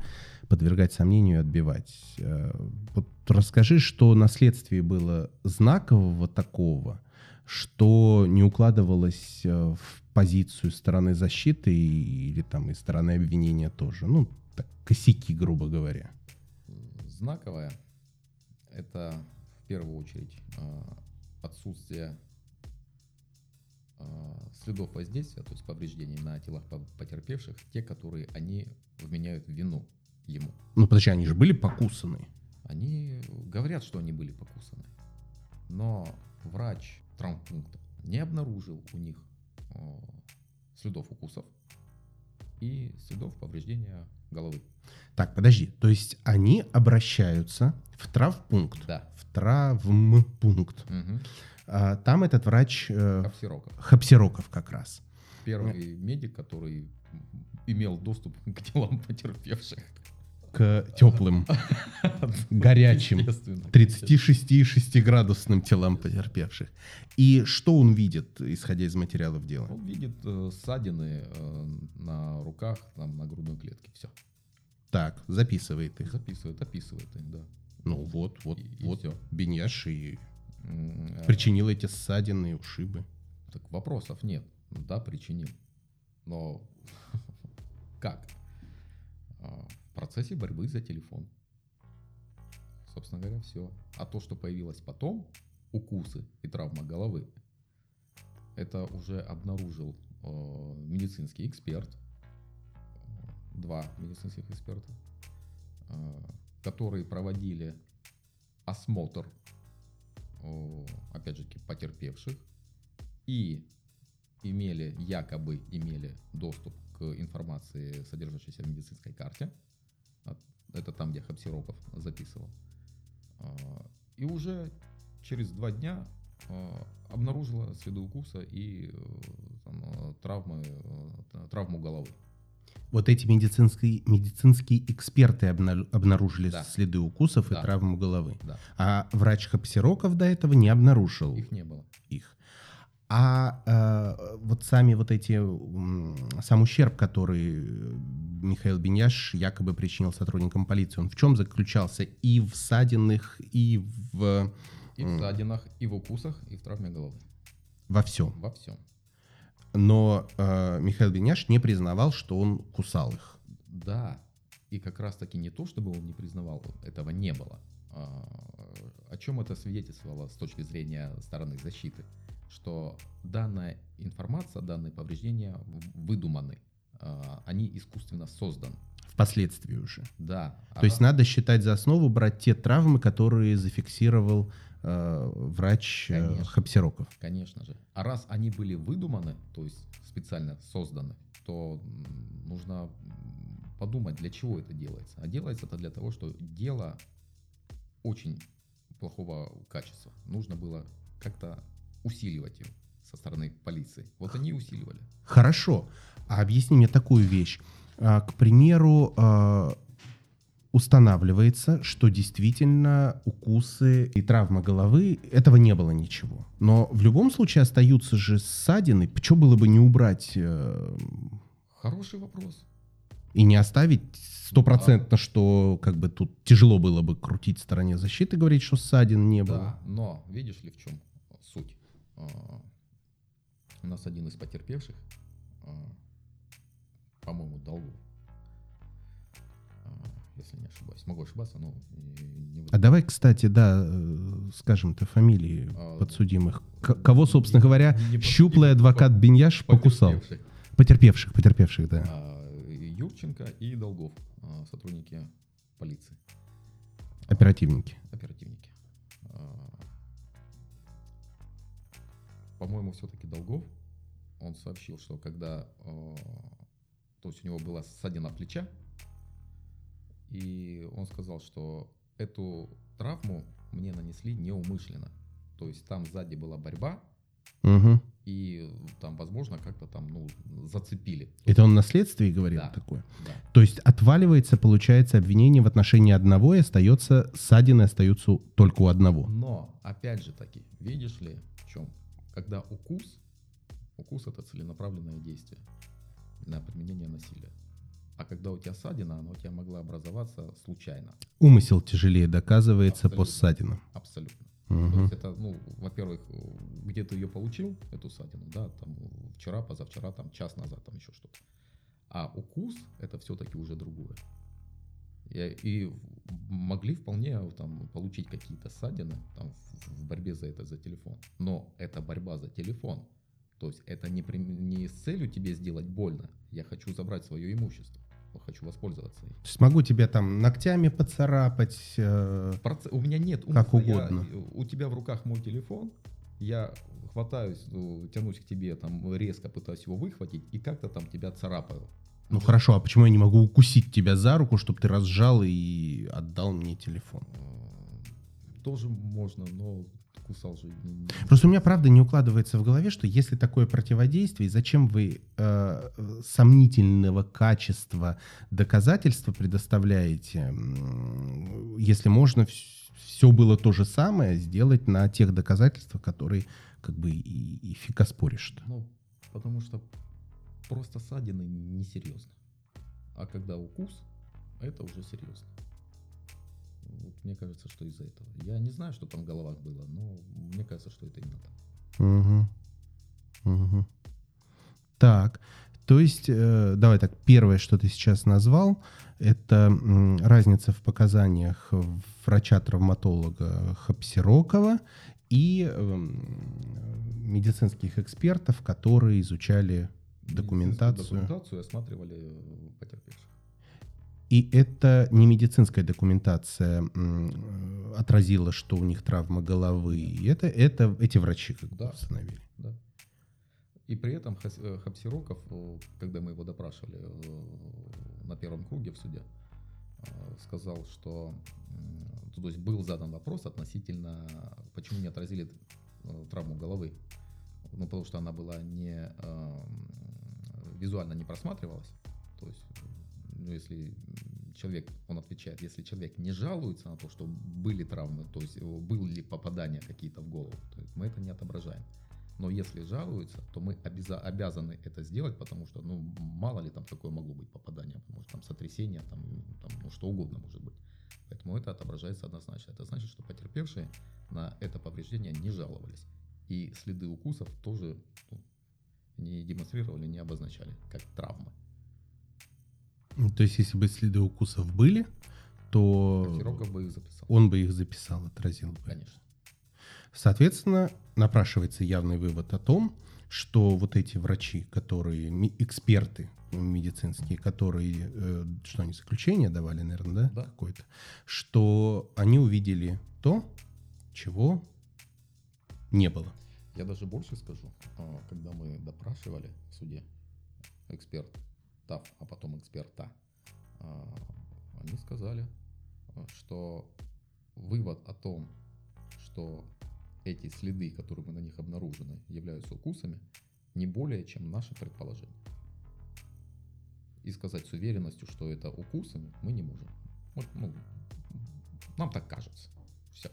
подвергать сомнению и отбивать. Э, Вот расскажи, что на следствии было знакового такого, что не укладывалось в позицию стороны защиты или там и стороны обвинения тоже. Ну, так, косяки, грубо говоря. Знаковое – это в первую очередь э, отсутствие э, следов воздействия, то есть повреждений на телах по- потерпевших, те, которые они вменяют вину ему. Ну, подожди, они же были покусаны. Они говорят, что они были покусаны, но врач травмпункта не обнаружил у них э, следов укусов и следов повреждения головы. Так, подожди. То есть они обращаются в травпункт. Да. В травмпункт. Угу. А, там этот врач э, Капсироков. Хапсироков как раз. Первый медик, который имел доступ к телам потерпевших. К теплым, горячим, Естественно. 36,6 градусным телам потерпевших. И что он видит, исходя из материалов дела? Он видит э, ссадины э, на руках, там, на грудной клетке. Все. Так, записывает их. Записывает, описывает их, да. Ну вот, вот, И- и вот всё. Беньяш и э, причинил эти ссадины и ушибы. Так вопросов нет. Ну Да, причинил. Но как? А, В процессе борьбы за телефон. Собственно говоря, все. А то, что появилось потом, укусы и травма головы, это уже обнаружил э, медицинский эксперт, два медицинских эксперта, э, которые проводили осмотр, э, опять же, потерпевших и имели, якобы имели доступ к информации, содержащейся в медицинской карте. Это там, где Хапсироков записывал. А, И уже через два дня а, обнаружила следы укуса и э, там, э, травмы, э, травму головы. Вот эти медицинские, медицинские эксперты обна- обнаружили Да. следы укусов и Да. травму головы. Да, А врач Хапсироков до этого не обнаружил их не было. их. А э, вот сами вот эти, сам ущерб, который Михаил Беняш якобы причинил сотрудникам полиции, он в чем заключался? И в ссадинах, и в, И в ссадинах, и в укусах, и в травме головы. во всем. Во всем. Но э, Михаил Беняш не признавал, что он кусал их. Да, и как раз таки не то, чтобы он не признавал, этого не было. А, О чем это свидетельствовало с точки зрения стороны защиты? Что данная информация, данные повреждения выдуманы, а, они искусственно созданы. Впоследствии уже. Да. То есть надо считать за основу брать те травмы, которые зафиксировал э, врач э, Конечно. Хапсироков. Конечно же. А раз они были выдуманы, то есть специально созданы, то нужно подумать, для чего это делается. А делается это для того, что дело очень плохого качества. Нужно было как-то усиливать его со стороны полиции. Вот они и усиливали. Хорошо. А объясни мне такую вещь. А, К примеру, а, устанавливается, что действительно укусы и травма головы, этого не было ничего. Но в любом случае остаются же ссадины. Почему было бы не убрать э, Хороший вопрос. и не оставить стопроцентно, что как бы тут тяжело было бы крутить в стороне защиты, говорить, что ссадин не было. Да, но видишь ли в чем суть? А, У нас один из потерпевших, а, по-моему, Долгов, а, ошибаюсь, могу ошибаться, но не, не буду. А давай, кстати, да, э, скажем-то фамилии А, подсудимых. К- кого, собственно говоря, Не- не щуплый адвокат Беньяш покусал? потерпевших. Потерпевших, да. А, Юрченко и Долгов, а, сотрудники полиции, Оперативники. оперативники. А, По-моему, все-таки Долгов, он сообщил, что когда, а, то есть у него была ссадина плеча, и он сказал, что эту травму мне нанесли неумышленно. То есть там сзади была борьба, Мгм. и там, возможно, как-то там, ну, зацепили. Это он на следствии говорил Да. такое? Да. То есть отваливается, получается, обвинение в отношении одного, и остается, ссадины остаются только у одного. Но, опять же таки, видишь ли, в чем? Когда укус, укус это целенаправленное действие на применение насилия. А когда у тебя ссадина, она у тебя могла образоваться случайно. Умысел тяжелее доказывается по ссадинам. Абсолютно. То Мгм. есть это, ну, во-первых, где ты ее получил, эту ссадину, да, там вчера, позавчера, там час назад, там еще что-то. А укус это все-таки уже другое. И, и могли вполне там получить какие-то ссадины там, в, в борьбе за это за телефон. Но это борьба за телефон. То есть это не, при- не с целью тебе сделать больно. Я хочу забрать свое имущество. Я хочу воспользоваться. То есть могу тебя там ногтями поцарапать. э, Проц- У меня нет Как умысла, я- угодно. у тебя в руках мой телефон, я хватаюсь, ну, тянусь к тебе, там резко пытаюсь его выхватить и как-то там тебя царапаю. Ну хорошо, а почему я не могу укусить тебя за руку, чтобы ты разжал и отдал мне телефон? Тоже можно, но кусал же. Просто у меня правда не укладывается в голове, что если такое противодействие, зачем вы э, сомнительного качества доказательства предоставляете, если можно все было то же самое сделать на тех доказательствах, которые как бы и, и фиг оспоришь-то. Ну, потому что просто ссадины несерьезно. А когда укус, это уже серьезно. Вот мне кажется, что из-за этого. Я не знаю, что там в головах было, но мне кажется, что это именно так. Мгм. Мгм. Так, то есть, э, давай так, первое, что ты сейчас назвал, это м, разница в показаниях врача-травматолога Хапсирокова и эм, медицинских экспертов, которые изучали документацию. Документацию осматривали э, потерпевших. И это не медицинская документация м, отразила, что у них травма головы. Это, это эти врачи как бы Да. установили. Да. И при этом э, Хапсироков, э, когда мы его допрашивали э, на первом круге в суде, э, сказал, что то есть был задан вопрос относительно, почему не отразили э, травму головы. Ну, потому что она была не э, визуально не просматривалась. То есть, ну, если человек, он отвечает, если человек не жалуется на то, что были травмы, то есть э, были ли попадания какие-то в голову, то мы это не отображаем. Но если жалуются, то мы обяза- обязаны это сделать, потому что, ну, мало ли там какое могло быть попадание, может там сотрясение, там, там ну, что угодно может быть. Поэтому это отображается однозначно. Это значит, что потерпевшие на это повреждение не жаловались. И следы укусов тоже ну, не демонстрировали, не обозначали, как травмы. То есть, если бы следы укусов были, то бы их записал. он бы их записал, отразил бы. Конечно. Соответственно, напрашивается явный вывод о том, что вот эти врачи, которые эксперты медицинские, которые, э, что они заключение давали, наверное, да, Да. какое-то, что они увидели то, чего не было. Я даже больше скажу, а, когда мы допрашивали в суде эксперт ТАФ, а потом эксперта, а, они сказали, что вывод о том, что эти следы, которые мы на них обнаружены, являются укусами, не более чем наше предположение. И сказать с уверенностью, что это укусы, мы не можем. Вот, ну, нам так кажется. Все.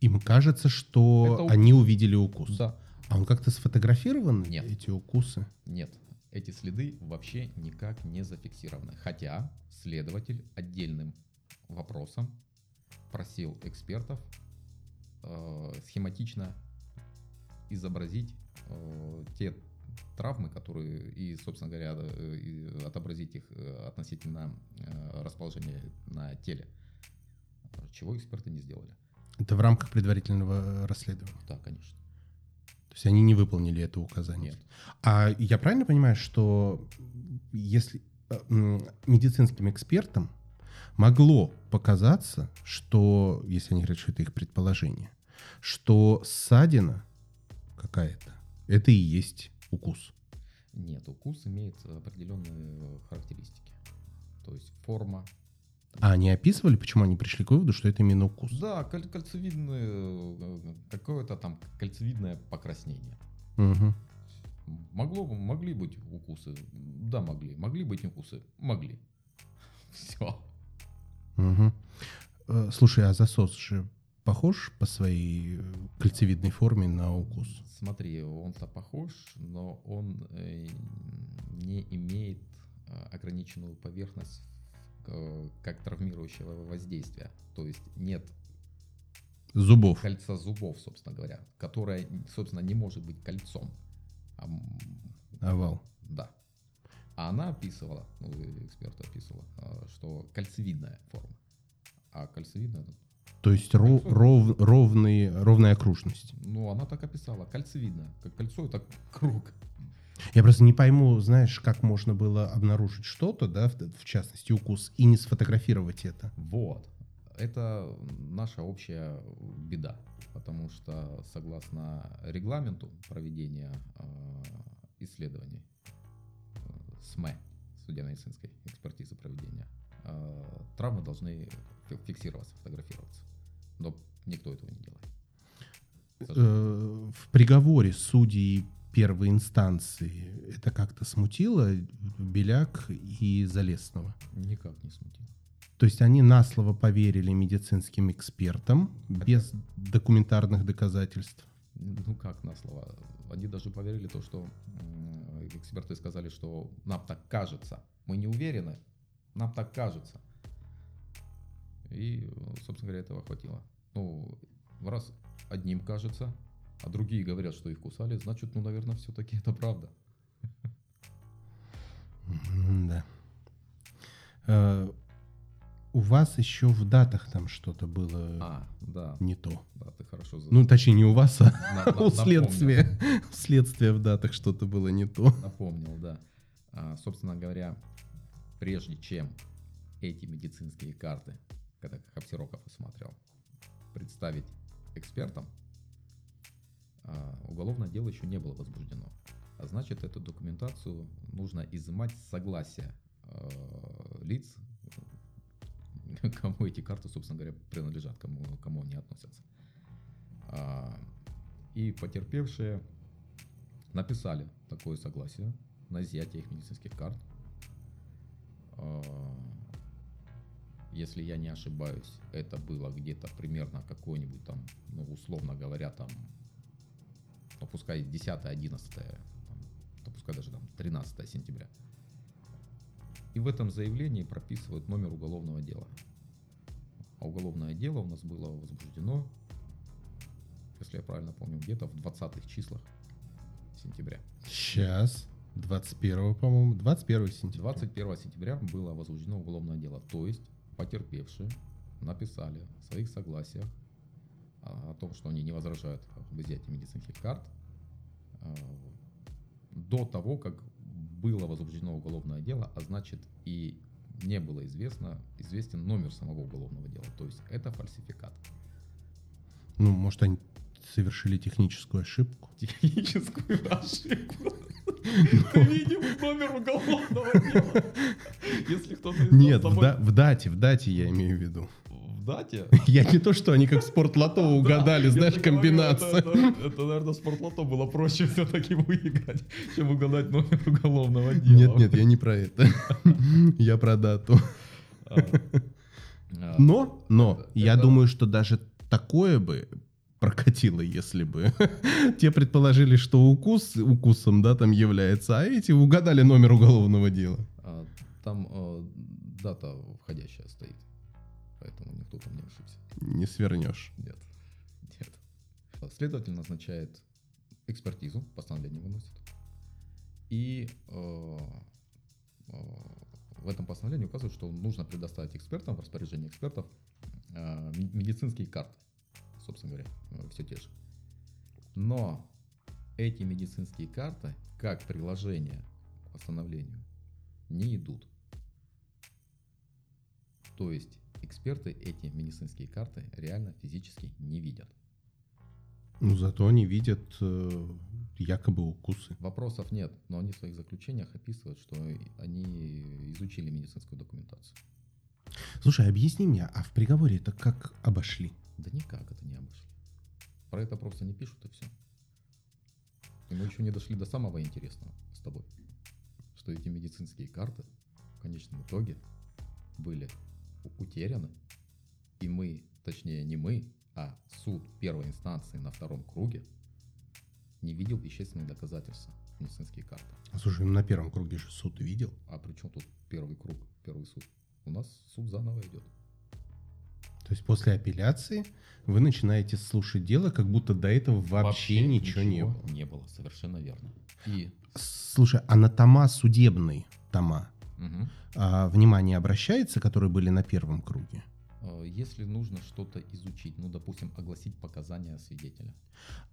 Им кажется, что Это укус. они увидели укус. Да. А он как-то сфотографирован, Нет. эти укусы? Нет, эти следы вообще никак не зафиксированы. Хотя следователь отдельным вопросом просил экспертов э, схематично изобразить э, те травмы, которые и, собственно говоря, э, и отобразить их э, относительно э, расположения на теле. Чего эксперты не сделали. Это в рамках предварительного расследования. Да, конечно. То есть они не выполнили это указание. Нет. А я правильно понимаю, что если э, медицинским экспертам могло показаться, что, если они говорят, что это их предположение, что ссадина какая-то, это и есть укус. Нет, укус имеет определенные характеристики. То есть форма, А они описывали, почему они пришли к выводу, что это именно укус? Да, каль- кальцевидное, э, какое-то там кальцевидное покраснение. Мгм. Могло, могли быть укусы? Да, могли. Могли быть укусы? Могли. Все. Мгм. Э, Слушай, а засос же похож по своей э, кольцевидной форме на укус? Смотри, он-то похож, но он не имеет ограниченную поверхность как травмирующего воздействия. То есть нет Зубов. кольца зубов, собственно говоря, которое, собственно, не может быть кольцом. А, Овал. да. А она описывала, ну, эксперт описывала, а, что кольцевидная форма. А кольцевидная, То есть ро- Кольцо. ров- ровный, ровная окружность. ну, она так описала, кольцевидная. Как кольцо, это круг. Я просто не пойму, знаешь, как можно было обнаружить что-то, да, в, в частности укус, и не сфотографировать это. Вот. Это наша общая беда, потому что согласно регламенту проведения э, исследований э, СМЭ, судебно-медицинской экспертизы проведения, э, травмы должны фи- фиксироваться, фотографироваться. Но никто этого не делает. Э, в приговоре судей первой инстанции это как-то смутило Беляк и Залесного? Никак не смутило. То есть они на слово поверили медицинским экспертам без документарных доказательств. Ну как на слова? Они даже поверили то, что эксперты сказали, что нам так кажется. Мы не уверены, нам так кажется. И, собственно говоря, этого хватило. Ну, раз одним кажется, а другие говорят, что их кусали, значит, ну, наверное, все-таки это правда. Да. Э, У вас еще в датах там что-то было А, да, не то. да, ты хорошо Ну, точнее, не у вас, а на- на- у следствия. У следствия в датах что-то было не то. Напомнил, да. А, собственно говоря, прежде чем эти медицинские карты, когда Хапсироков осматривал, представить экспертам, а, уголовное дело еще не было возбуждено. А значит, эту документацию нужно изымать с согласия э, лиц, кому эти карты, собственно говоря, принадлежат, кому, кому они относятся. А, И потерпевшие написали такое согласие на изъятие их медицинских карт. А, Если я не ошибаюсь, это было где-то примерно какое-нибудь там, ну, условно говоря, там, ну, пускай 10-11, там, да пускай даже там 13 сентября. И в этом заявлении прописывают номер уголовного дела. А уголовное дело у нас было возбуждено, если я правильно помню, где-то в 20-х числах сентября. Сейчас. 21, по-моему. 21 сентября. 21 сентября было возбуждено уголовное дело. То есть потерпевшие написали в своих согласиях о том, что они не возражают об изъятии медицинских карт а, до того, как было возбуждено уголовное дело, а значит и не было известно, известен номер самого уголовного дела. То есть это фальсификат. Ну, может, они совершили техническую ошибку. Техническую ошибку. Ты видел номер уголовного дела? Если кто-то Нет, в дате, в дате я имею в виду. Дате. Я не то, что они как спортлото угадали, Да, знаешь, комбинацию. Это, наверное, спортлото было проще все-таки выиграть, чем угадать номер уголовного дела. Нет, нет, я не про это. Я про дату. А, а, Но, но, я думаю, что даже такое бы прокатило, если бы те предположили, что укус укусом, да, там является, а эти угадали номер уголовного дела. а, Там э, дата входящая стоит, поэтому никто там не ошибся. Не свернешь. Нет. Нет. Следователь назначает экспертизу, постановление выносит. И э, э, в этом постановлении указывают, что нужно предоставить экспертам в распоряжение экспертов э, ме- медицинские карты, собственно говоря, э, все те же. Но эти медицинские карты, как приложение к постановлению, не идут. То есть эксперты эти медицинские карты реально физически не видят. Ну, зато они видят э, якобы укусы. Вопросов нет, но они в своих заключениях описывают, что они изучили медицинскую документацию. Слушай, объясни мне, а в приговоре это как обошли? Да никак это не обошли. Про это просто не пишут и все. И мы еще не дошли до самого интересного с тобой. Что эти медицинские карты в конечном итоге были утеряны. И мы, точнее не мы, а суд первой инстанции на втором круге не видел вещественных доказательств медицинские карты. Слушай, ну на первом круге же суд видел. А при чем тут первый круг, первый суд? У нас суд заново идет. То есть после апелляции вы начинаете слушать дело, как будто до этого вообще, ничего, не было. Не было, совершенно верно. И Слушай, а на тома судебные тома, мгм, а, внимание обращается, которые были на первом круге? э, если нужно что-то изучить, ну, допустим, огласить показания свидетеля.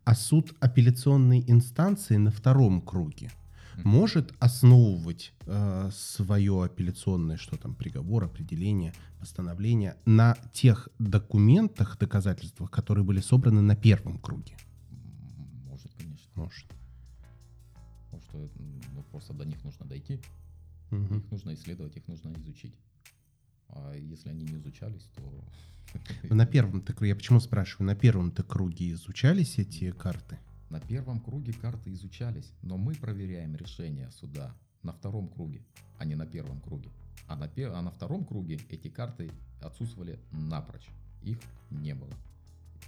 А суд апелляционной инстанции на втором круге Мгм. может основывать свое апелляционное, что там, приговор, определение, постановление на тех документах, доказательствах, которые были собраны на первом круге? Может, конечно. Может. Потому что м, ну, просто до них нужно дойти, Мгм. их нужно исследовать, их нужно изучить. А если они не изучались, то... На первом-то круге, я почему спрашиваю, на первом-то круге изучались эти карты? На первом круге карты изучались, но мы проверяем решение суда на втором круге, а не на первом круге. А на, пер- а на втором круге эти карты отсутствовали напрочь. Их не было.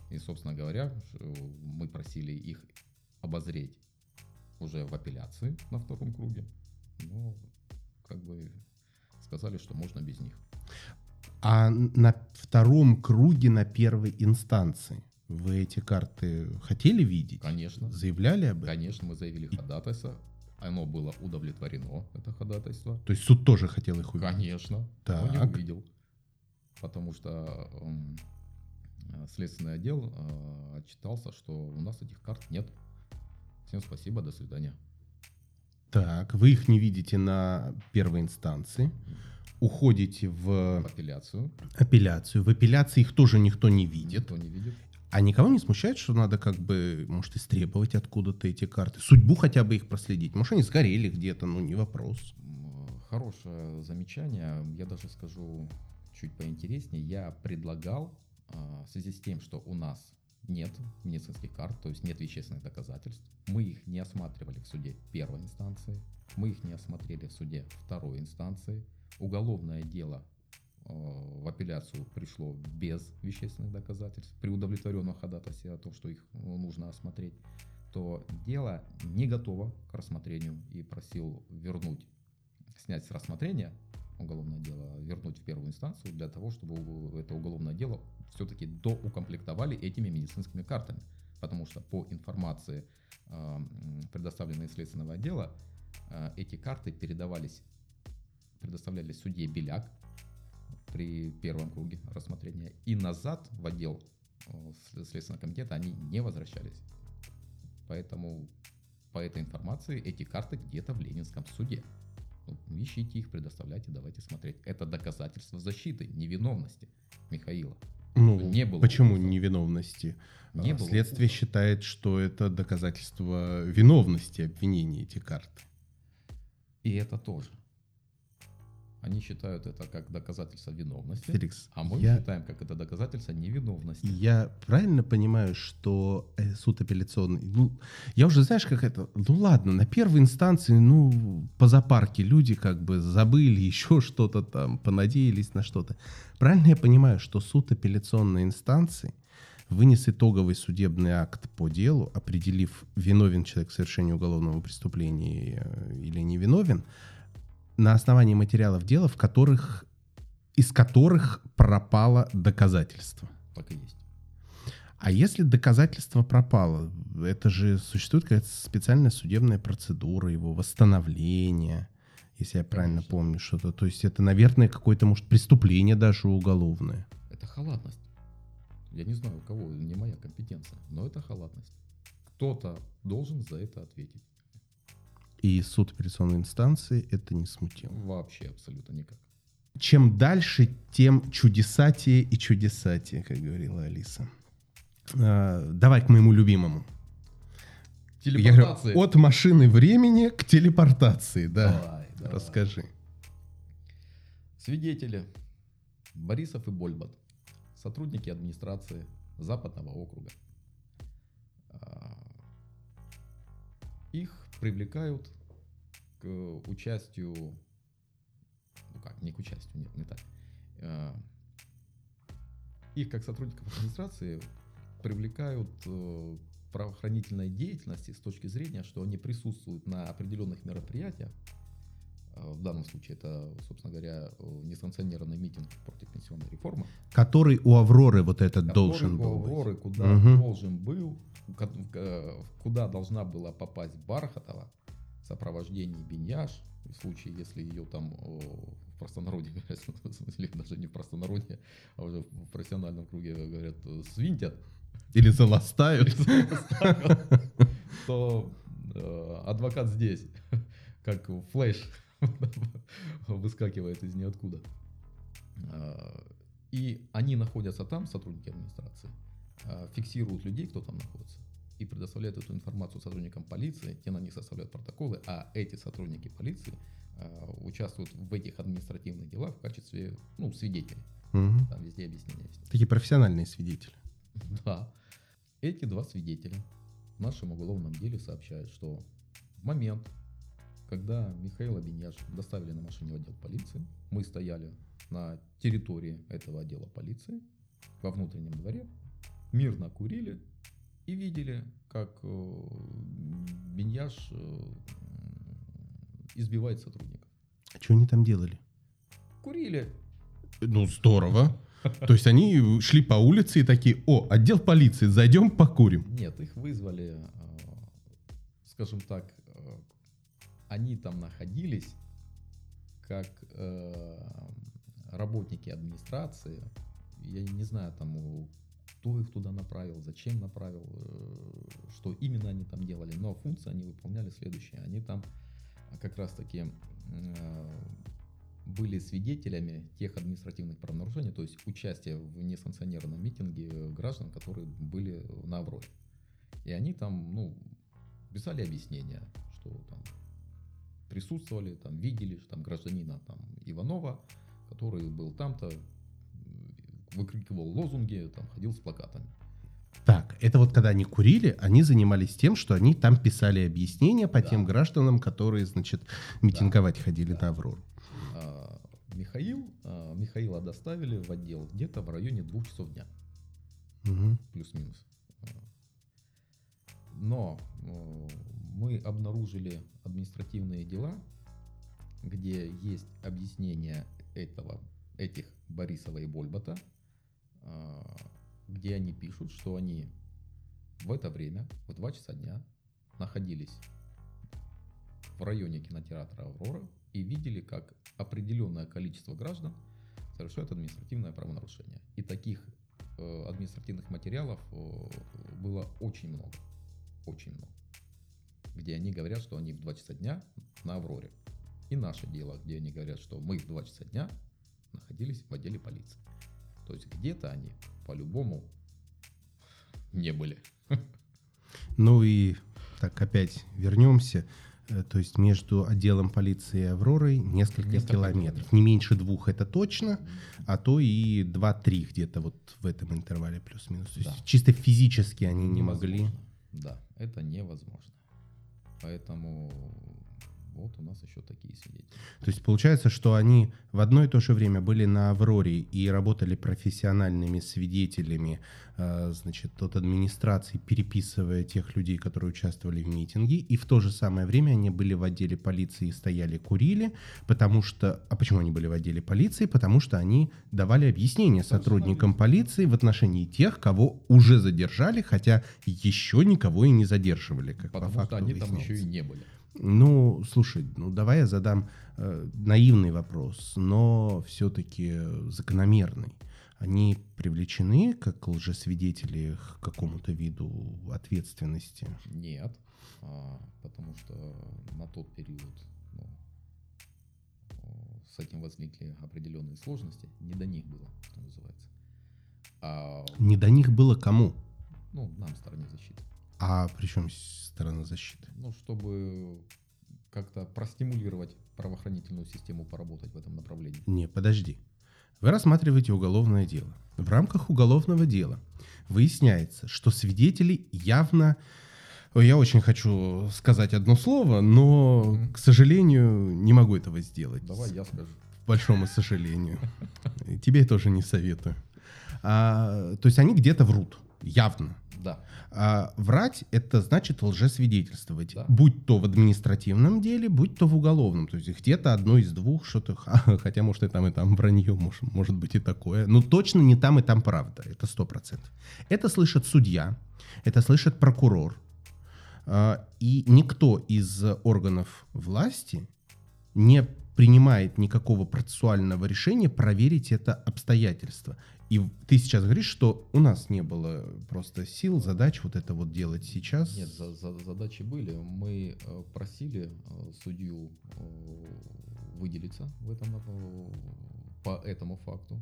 И, собственно говоря, ш- мы просили их обозреть уже в апелляции на втором круге. Но как бы сказали, что можно без них. А на втором круге на первой инстанции вы эти карты хотели видеть? Конечно. Заявляли об этом? Конечно, мы заявили ходатайство. Оно было удовлетворено, это ходатайство. То есть суд тоже хотел их увидеть? Конечно, но не Так. увидел. Потому что м, э, следственный отдел э, отчитался, что у нас этих карт нет. Всем спасибо, до свидания. Так, вы их не видите на первой инстанции, уходите в апелляцию. апелляцию. В апелляции их тоже никто не видит. Никто не видит. А никого не смущает, что надо как бы, может, истребовать откуда-то эти карты? Судьбу хотя бы их проследить. Может, они сгорели где-то, ну, не вопрос. Хорошее замечание. Я даже скажу чуть поинтереснее. Я предлагал, а, в связи с тем, что у нас нет медицинских карт, то есть нет вещественных доказательств, мы их не осматривали в суде первой инстанции, мы их не осмотрели в суде второй инстанции, уголовное дело э, в апелляцию пришло без вещественных доказательств, при удовлетворенном ходатайстве о том, что их э, нужно осмотреть, то дело не готово к рассмотрению. И просил вернуть, снять с рассмотрения уголовное дело, вернуть в первую инстанцию для того, чтобы это уголовное дело все-таки доукомплектовали этими медицинскими картами. Потому что по информации, м, предоставленной следственного отдела, э, эти карты передавались, предоставлялись судье Беляк при первом круге рассмотрения. И назад в отдел след- Следственного комитета они не возвращались. Поэтому по этой информации эти карты где-то в Ленинском суде. Ну, ищите их, предоставляйте, давайте смотреть. Это доказательство защиты, невиновности Михаила. Ну, Не было почему указа. невиновности? Не А, было Следствие указа. считает, что это доказательство виновности обвинения эти карты. И это тоже. Они считают это как доказательство виновности, Феликс, а мы я, считаем как это доказательство невиновности. я правильно понимаю, что э, суд апелляционный, ну, я уже знаешь, как это, ну ладно, на первой инстанции, ну, по запарке люди как бы забыли еще что-то там, понадеялись на что-то. Правильно я понимаю, что суд апелляционной инстанции вынес итоговый судебный акт по делу, определив, виновен человек в совершении уголовного преступления э, или не виновен, на основании материалов дела, в которых, из которых пропало доказательство. Так и есть. А если доказательство пропало, это же существует какая-то специальная судебная процедура его восстановления, если я правильно Конечно. помню что-то. То есть это, наверное, какое-то, может, преступление даже уголовное. Это халатность. Я не знаю, у кого, не моя компетенция, но это халатность. Кто-то должен за это ответить. И суд апелляционной инстанции это не смутило. Вообще абсолютно никак. Чем дальше, тем чудесатее и чудесатее, как говорила Алиса. А, давай к моему любимому. Я говорю, от машины времени к телепортации, да. Давай, давай. Расскажи. Свидетели. Борисов и Больбат. Сотрудники администрации Западного округа. А, их привлекают к участию, ну как, не к участию, нет, не так. Э, их как сотрудников администрации привлекают э, правоохранительной деятельности с точки зрения, что они присутствуют на определенных мероприятиях. Э, в данном случае это, собственно говоря, несанкционированный митинг против пенсионной реформы. Который у Авроры вот этот должен у был Авроры, быть. куда Мгм. должен был, э, куда должна была попасть Бархатова в сопровождении Беньяш, в случае, если ее там в простонародье говорят, смысле, даже не в простонародье, а уже в профессиональном круге говорят, э, свинтят, Или заластают. то э, адвокат здесь, как Flash, выскакивает из ниоткуда. А, И они находятся там, сотрудники администрации, а, фиксируют людей, кто там находится, и предоставляют эту информацию сотрудникам полиции, те на них составляют протоколы, а эти сотрудники полиции а, участвуют в этих административных делах в качестве ну, свидетелей. Мгм. Там везде объяснения есть. Такие профессиональные свидетели. Да. Эти два свидетеля в нашем уголовном деле сообщают, что в момент, когда Михаила Беньяш доставили на машине в отдел полиции, мы стояли на территории этого отдела полиции, во внутреннем дворе, мирно курили и видели, как э, Беньяш э, избивает сотрудников. А что они там делали? Курили. Ну, здорово. То есть они шли по улице и такие, о, отдел полиции, зайдем покурим. Нет, их вызвали, э, скажем так, они там находились как э, работники администрации. Я не знаю, там, кто их туда направил, зачем направил, э, что именно они там делали, но функции они выполняли следующие. Они там как раз-таки э, были свидетелями тех административных правонарушений, то есть участие в несанкционированном митинге граждан, которые были на Авроре. И они там, ну, писали объяснения, что там присутствовали, там видели, что там гражданина там Иванова, который был там-то, выкрикивал лозунги, там ходил с плакатами. Так, это вот когда они курили, они занимались тем, что они там писали объяснения по Да. тем гражданам, которые, значит, митинговать ходили Да. на Аврору. А, Михаил, а, Михаила доставили в отдел где-то в районе двух часов дня. Мгм. плюс-минус. Но э, мы обнаружили административные дела, где есть объяснение этого, этих Борисова и Больбата, э, где они пишут, что они в это время, в 2 часа дня, находились в районе кинотеатра «Аврора» и видели, как определенное количество граждан совершают административное правонарушение. И таких э, административных материалов было очень много. Очень много. Где они говорят, что они в 2 часа дня на Авроре. И наше дело, где они говорят, что мы в 2 часа дня находились в отделе полиции. То есть где-то они по-любому не были. Ну и так опять вернемся. Э, То есть между отделом полиции и Авророй несколько, Несколько километров. Не меньше двух это точно, а то и 2-3 где-то вот в этом интервале плюс-минус. То есть Да. чисто физически они не могли. Невозможно. Да, это невозможно. Поэтому вот у нас еще такие свидетели. То есть получается, что они в одно и то же время были на Авроре и работали профессиональными свидетелями, э, значит, от администрации, переписывая тех людей, которые участвовали в митинге, и в то же самое время они были в отделе полиции и стояли, курили, потому что... А почему они были в отделе полиции? Потому что они давали объяснения сотрудникам полиции в отношении тех, кого уже задержали, хотя еще никого и не задерживали, как по Потому факту что они там выясняется. еще и не были. Ну, слушай, ну давай я задам э, наивный вопрос, но все-таки закономерный. Они привлечены как лжесвидетели к какому-то виду ответственности? Нет, а, потому что на тот период ну, с этим возникли определенные сложности. Не до них было, что называется. А, Не до них было кому? ну, нам, стороне защиты. А причем сторона защиты? Ну, чтобы как-то простимулировать правоохранительную систему поработать в этом направлении. Не, подожди. Вы рассматриваете уголовное дело. В рамках уголовного дела выясняется, что свидетели явно Я очень хочу сказать одно слово, но, к сожалению, не могу этого сделать. Давай я скажу. К большому сожалению. Тебе тоже не советую. А, то есть они где-то врут, явно. Да. А врать это значит лжесвидетельствовать, Да. будь то в административном деле, будь то в уголовном. То есть где-то одно из двух что-то, хотя может и там и там вранье, может, может быть и такое, но точно не там и там правда, это сто процентов. Это слышит судья, это слышит прокурор, а, и никто из органов власти не принимает никакого процессуального решения проверить это обстоятельство. И ты сейчас говоришь, что у нас не было просто сил, задач вот это вот делать сейчас. Нет, за- за- задачи были. Мы э, просили э, судью э, выделиться в этом, по этому факту,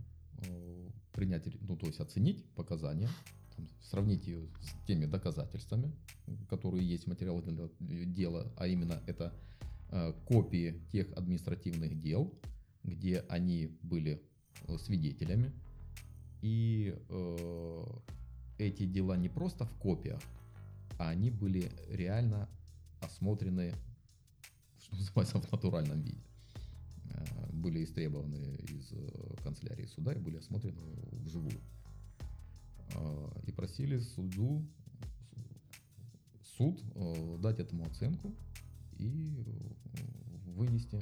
принять, ну то есть оценить показания, там, сравнить ее с теми доказательствами, которые есть в материалах дела, а именно это копии тех административных дел, где они были свидетелями. И э, эти дела не просто в копиях, а они были реально осмотрены, что называется, в натуральном виде. Э, Были истребованы из э, канцелярии суда и были осмотрены вживую. Э, И просили суду, суд э, дать этому оценку и э, вынести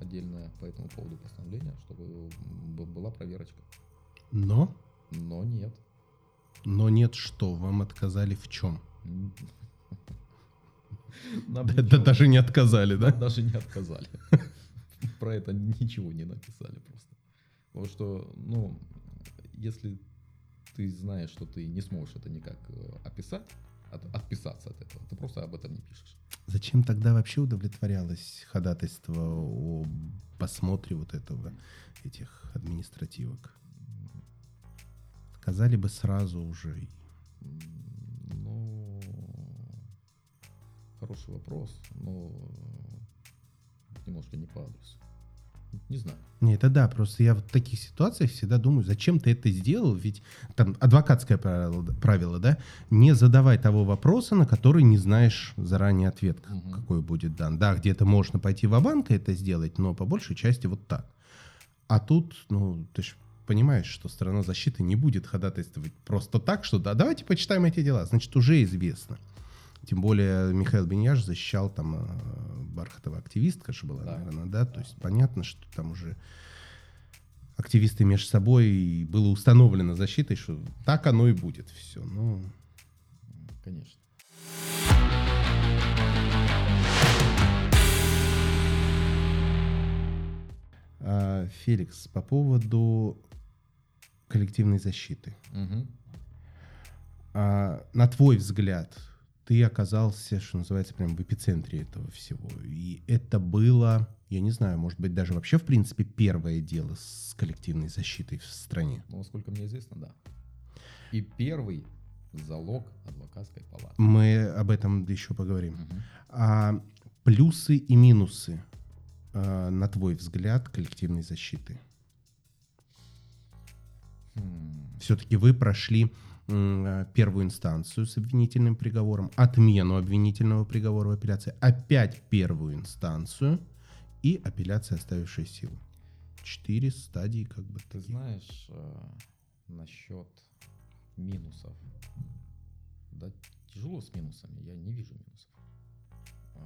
отдельное по этому поводу постановление, чтобы была проверочка. Но, Но нет. но нет что, вам отказали в чем? Нам Да, ничего- даже не отказали, да? нам даже не отказали. Про это ничего не написали просто. Потому что, ну, если ты знаешь, что ты не сможешь это никак э, описать, от- отписаться от этого, ты просто об этом не пишешь. Зачем тогда вообще удовлетворялось ходатайство о посмотре вот этого, этих административок? Сказали бы сразу уже. Ну, хороший вопрос, но немножко не по адресу. Не знаю. Не, это да, просто я в таких ситуациях всегда думаю, зачем ты это сделал, ведь там адвокатское правило, правило, да, не задавай того вопроса, на который не знаешь заранее ответ, Мгм. какой будет дан. Да, где-то можно пойти в банк это сделать, но по большей части вот так. А тут, ну, ты же понимаешь, что сторона защиты не будет ходатайствовать просто так, что да, давайте почитаем эти дела, значит, уже известно. Тем более Михаил Беньяш защищал там э, Бархатова активистка же была, Да. наверное, да, то есть понятно, что там уже активисты между собой и было установлено защитой, что так оно и будет все. Ну, Конечно. а, Феликс, по поводу коллективной защиты. Мгм. А, на твой взгляд, ты оказался, что называется, прям в эпицентре этого всего. И это было, я не знаю, может быть, даже вообще, в принципе, первое дело с коллективной защитой в стране. Ну, насколько мне известно, да. И первый залог адвокатской палаты. Мы об этом еще поговорим. Мгм. А плюсы и минусы, а, на твой взгляд, коллективной защиты? Все-таки вы прошли а, первую инстанцию с обвинительным приговором, отмену обвинительного приговора в апелляции, опять первую инстанцию и апелляция, оставившая силу. Четыре стадии как бы. Ты таких. знаешь, э, насчет минусов. Да, тяжело с минусами, я не вижу минусов. Э,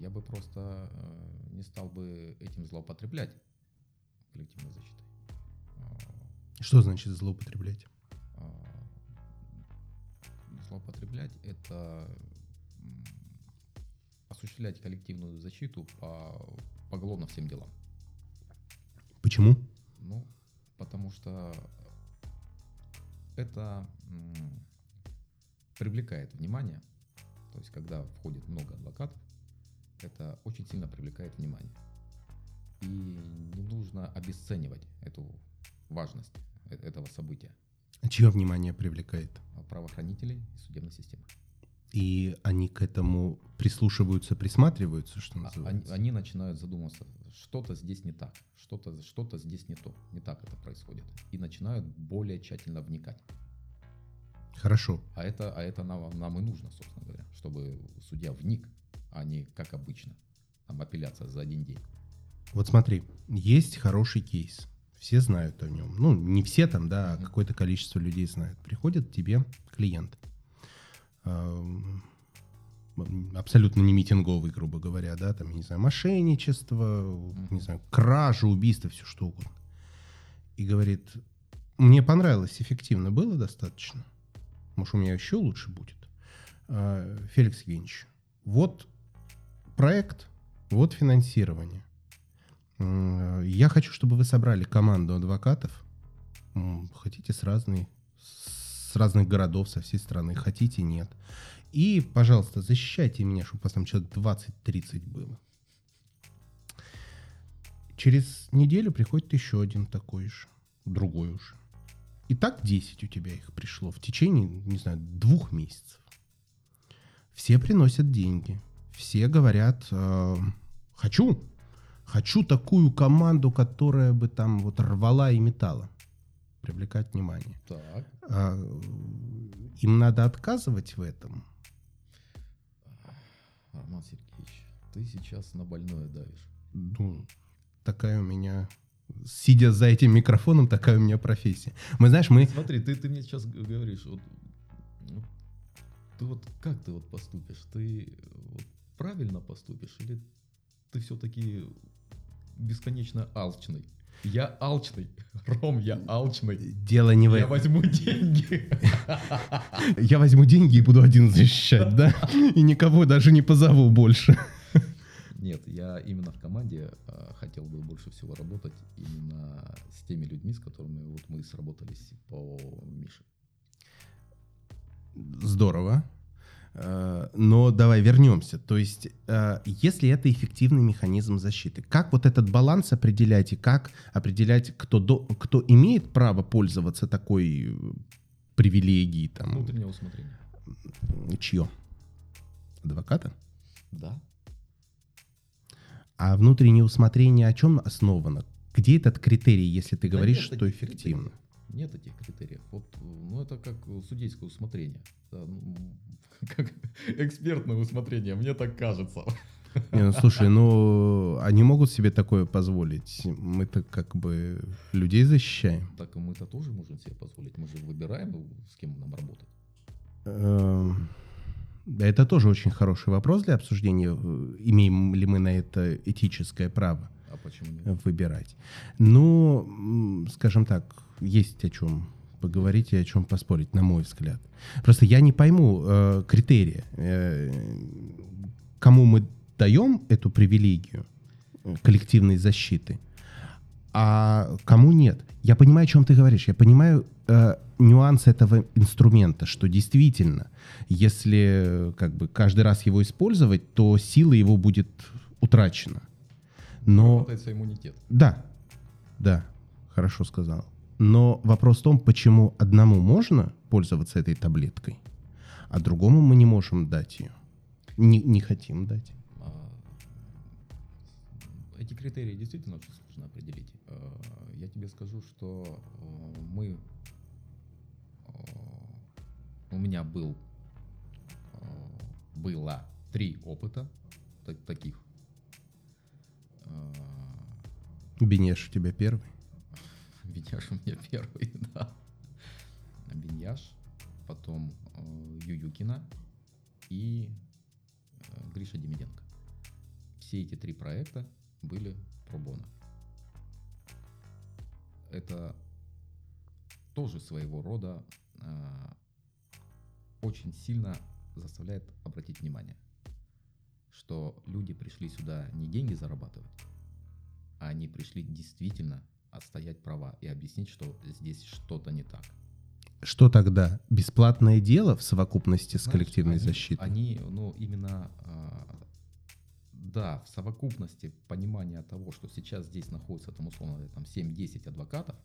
Я бы просто э, не стал бы этим злоупотреблять коллективной защитой. Что значит злоупотреблять? э, Злоупотреблять это осуществлять коллективную защиту по поголовно всем делам. Почему? Ну, потому что это привлекает внимание. То есть, когда входит много адвокатов, это очень сильно привлекает внимание. И не нужно обесценивать эту важность э- этого события Чье внимание привлекает? а, правоохранителей и судебной системы. И они к этому прислушиваются, присматриваются, что А- Они, называется. они начинают задумываться, что-то здесь не так, что-то что здесь не то, не так это происходит. И начинают более тщательно вникать. Хорошо. А это, а это нам, нам и нужно, собственно говоря, чтобы судья вник, а не как обычно. Там апелляция за один день. Вот смотри, есть хороший кейс. Все знают о нем. Ну, не все там, да, а какое-то количество людей знают. Приходит к тебе клиент. Эм, Абсолютно не митинговый, грубо говоря, да, там, не знаю, мошенничество, не знаю, кража, убийство, все что угодно. И говорит, мне понравилось, эффективно было достаточно. Может, у меня еще лучше будет. А, Феликс Евгеньевич, вот проект, вот финансирование. Я хочу, чтобы вы собрали команду адвокатов. Хотите с разной, с разных городов, со всей страны. Хотите, нет. И, пожалуйста, защищайте меня, чтобы у вас там человек 20-30 было. Через неделю приходит еще один такой же, другой уже. И так 10 у тебя их пришло в течение, не знаю, двух месяцев. Все приносят деньги. Все говорят, э, хочу, хочу такую команду, которая бы там вот рвала и метала. Привлекать внимание. Так. А, им надо отказывать в этом. Роман Сергеевич, ты сейчас на больное давишь. Ну, такая у меня, сидя за этим микрофоном, такая у меня профессия. Мы, знаешь, мы... Смотри, ты, ты мне сейчас говоришь, вот, ну, ты вот как ты вот поступишь? Ты вот правильно поступишь или ты все-таки бесконечно алчный? Я алчный, Ром, я алчный. Дело не в Я этом. возьму деньги. Я возьму деньги и буду один защищать, да? И никого даже не позову больше. Нет, я именно в команде а, хотел бы больше всего работать именно с теми людьми, с которыми вот мы сработались по Мише. Здорово. Э, Но давай вернемся. То есть, э, если это эффективный механизм защиты, как вот этот баланс определять и как определять, кто, до- кто имеет право пользоваться такой э, привилегией, там, Внутреннее усмотрение. чье? Адвоката? Да. А внутреннее усмотрение о чем основано? Где этот критерий, если ты Да говоришь, нет что эффективно? Нет этих критериев. Вот, э, ну, это как э, судейское усмотрение. Да, ну, как экспертное усмотрение, мне так кажется. Не, ну слушай, ну они могут себе такое позволить. Мы-то как бы людей защищаем. Так и мы-то тоже можем себе позволить. Мы же выбираем, ну, с кем нам работать. Эм, да, Это тоже очень хороший вопрос для обсуждения. Э, Имеем ли мы на это этическое право А почему нет? э, выбирать? Ну, скажем так, есть о чем поговорить и о чем поспорить, на мой взгляд. Просто я не пойму э, критерия, э, кому мы даем эту привилегию коллективной защиты, а кому нет. Я понимаю, о чем ты говоришь. Я понимаю э, нюанс этого инструмента, что действительно, если как бы каждый раз его использовать, то сила его будет утрачена. Но Работается иммунитет. да, да, хорошо сказал. Но вопрос в том, почему одному можно пользоваться этой таблеткой, а другому мы не можем дать ее. Не, не хотим дать. А, Эти критерии действительно очень сложно определить. А, Я тебе скажу, что э, мы... У меня был... Было три опыта та- таких. А, Бенеш у тебя первый. Беньяш у меня первый, да. Беньяш, потом э, Ююкина и э, Гриша Демиденко. Все эти три проекта были пробона. Это тоже своего рода э, очень сильно заставляет обратить внимание, что люди пришли сюда не деньги зарабатывать, а они пришли действительно отстоять права и объяснить, что здесь что-то не так. Что тогда? Бесплатное дело в совокупности с Знаешь, коллективной они- защитой? Они, ну, именно, а, да, в совокупности понимания того, что сейчас здесь находится, там, условно, там, 7-10 адвокатов,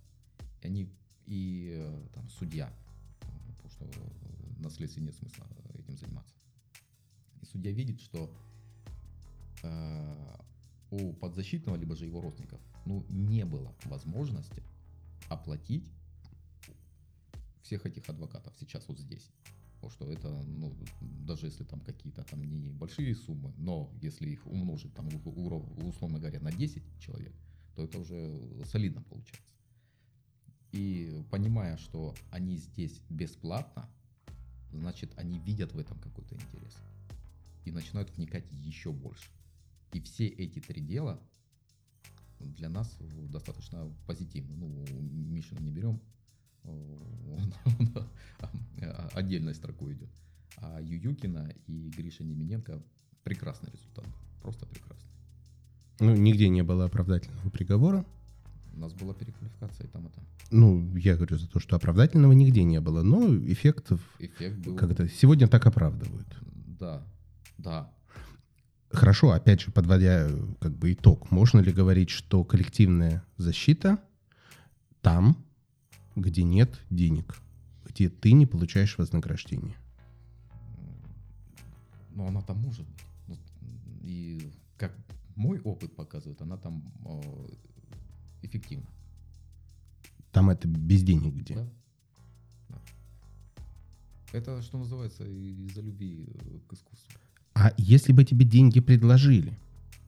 и они, и э, там, судья, потому что на следствии нет смысла этим заниматься. И судья видит, что э, у подзащитного, либо же его родственников, ну, не было возможности оплатить всех этих адвокатов сейчас вот здесь. Потому что это, ну, даже если там какие-то там небольшие суммы, но если их умножить там, условно говоря, на 10 человек, то это уже солидно получается. И понимая, что они здесь бесплатно, значит, они видят в этом какой-то интерес. И начинают вникать еще больше. И все эти три дела для нас достаточно позитивны. Ну, Мишина не берем, он, он отдельной строкой идет. А Ююкина и Гриша Немененко прекрасный результат. Просто прекрасный. Ну, нигде не было оправдательного приговора. У нас была переквалификация и там, и там. Ну, я говорю за то, что оправдательного нигде не было, но эффектов... Эффект был... Как-то сегодня так оправдывают. Да, да. Хорошо, опять же, подводя как бы итог, можно ли говорить, что коллективная защита там, где нет денег, где ты не получаешь вознаграждение? Ну, она там может быть. Ну, и как мой опыт показывает, она там э, эффективна. Там это без денег где? Да. да. Это, что называется, из-за любви э, к искусству. А если бы тебе деньги предложили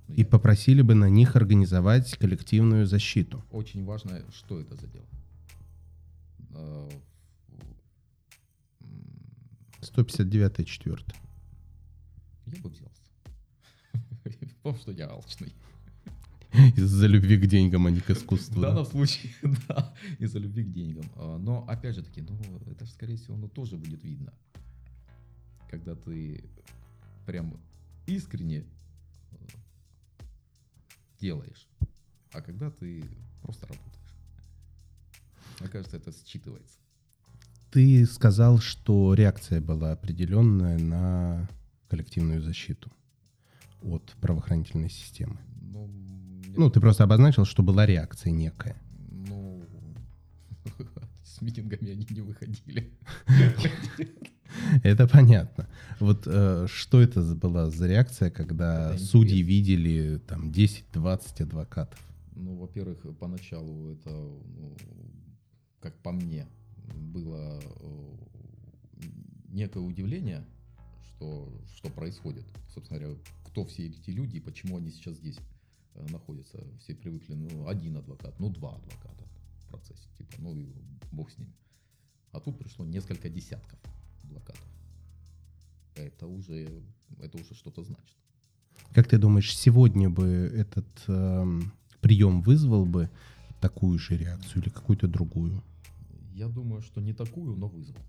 и попросили бы на них организовать коллективную защиту? Очень важно, что это за дело. 159 4 Я бы взялся. Потому что я алчный. Из-за любви к деньгам, а не к искусству. В данном случае, да, из-за любви к деньгам. А, но, опять же таки, ну, это же, скорее всего, ну, тоже будет видно. Когда ты прям искренне э, делаешь, а когда ты просто работаешь. Мне кажется, это считывается. Ты сказал, что реакция была определенная на коллективную защиту от правоохранительной системы. Ну, ну, ты просто обозначил, что была реакция некая. Ну, с митингами они не выходили. Это понятно. Вот э, что это была за реакция, когда это судьи видели там 10-20 адвокатов? Ну, во-первых, поначалу это, ну, как по мне, было э, некое удивление, что, что происходит. Собственно говоря, кто все эти люди и почему они сейчас здесь э, находятся. Все привыкли, ну, один адвокат, ну, два адвоката в процессе. Типа, ну, и бог с ними. А тут пришло несколько десятков адвокатов. Это уже, это уже что-то значит. Как ты думаешь, сегодня бы этот э, прием вызвал бы такую же реакцию или какую-то другую? Я думаю, что не такую, но вызвал.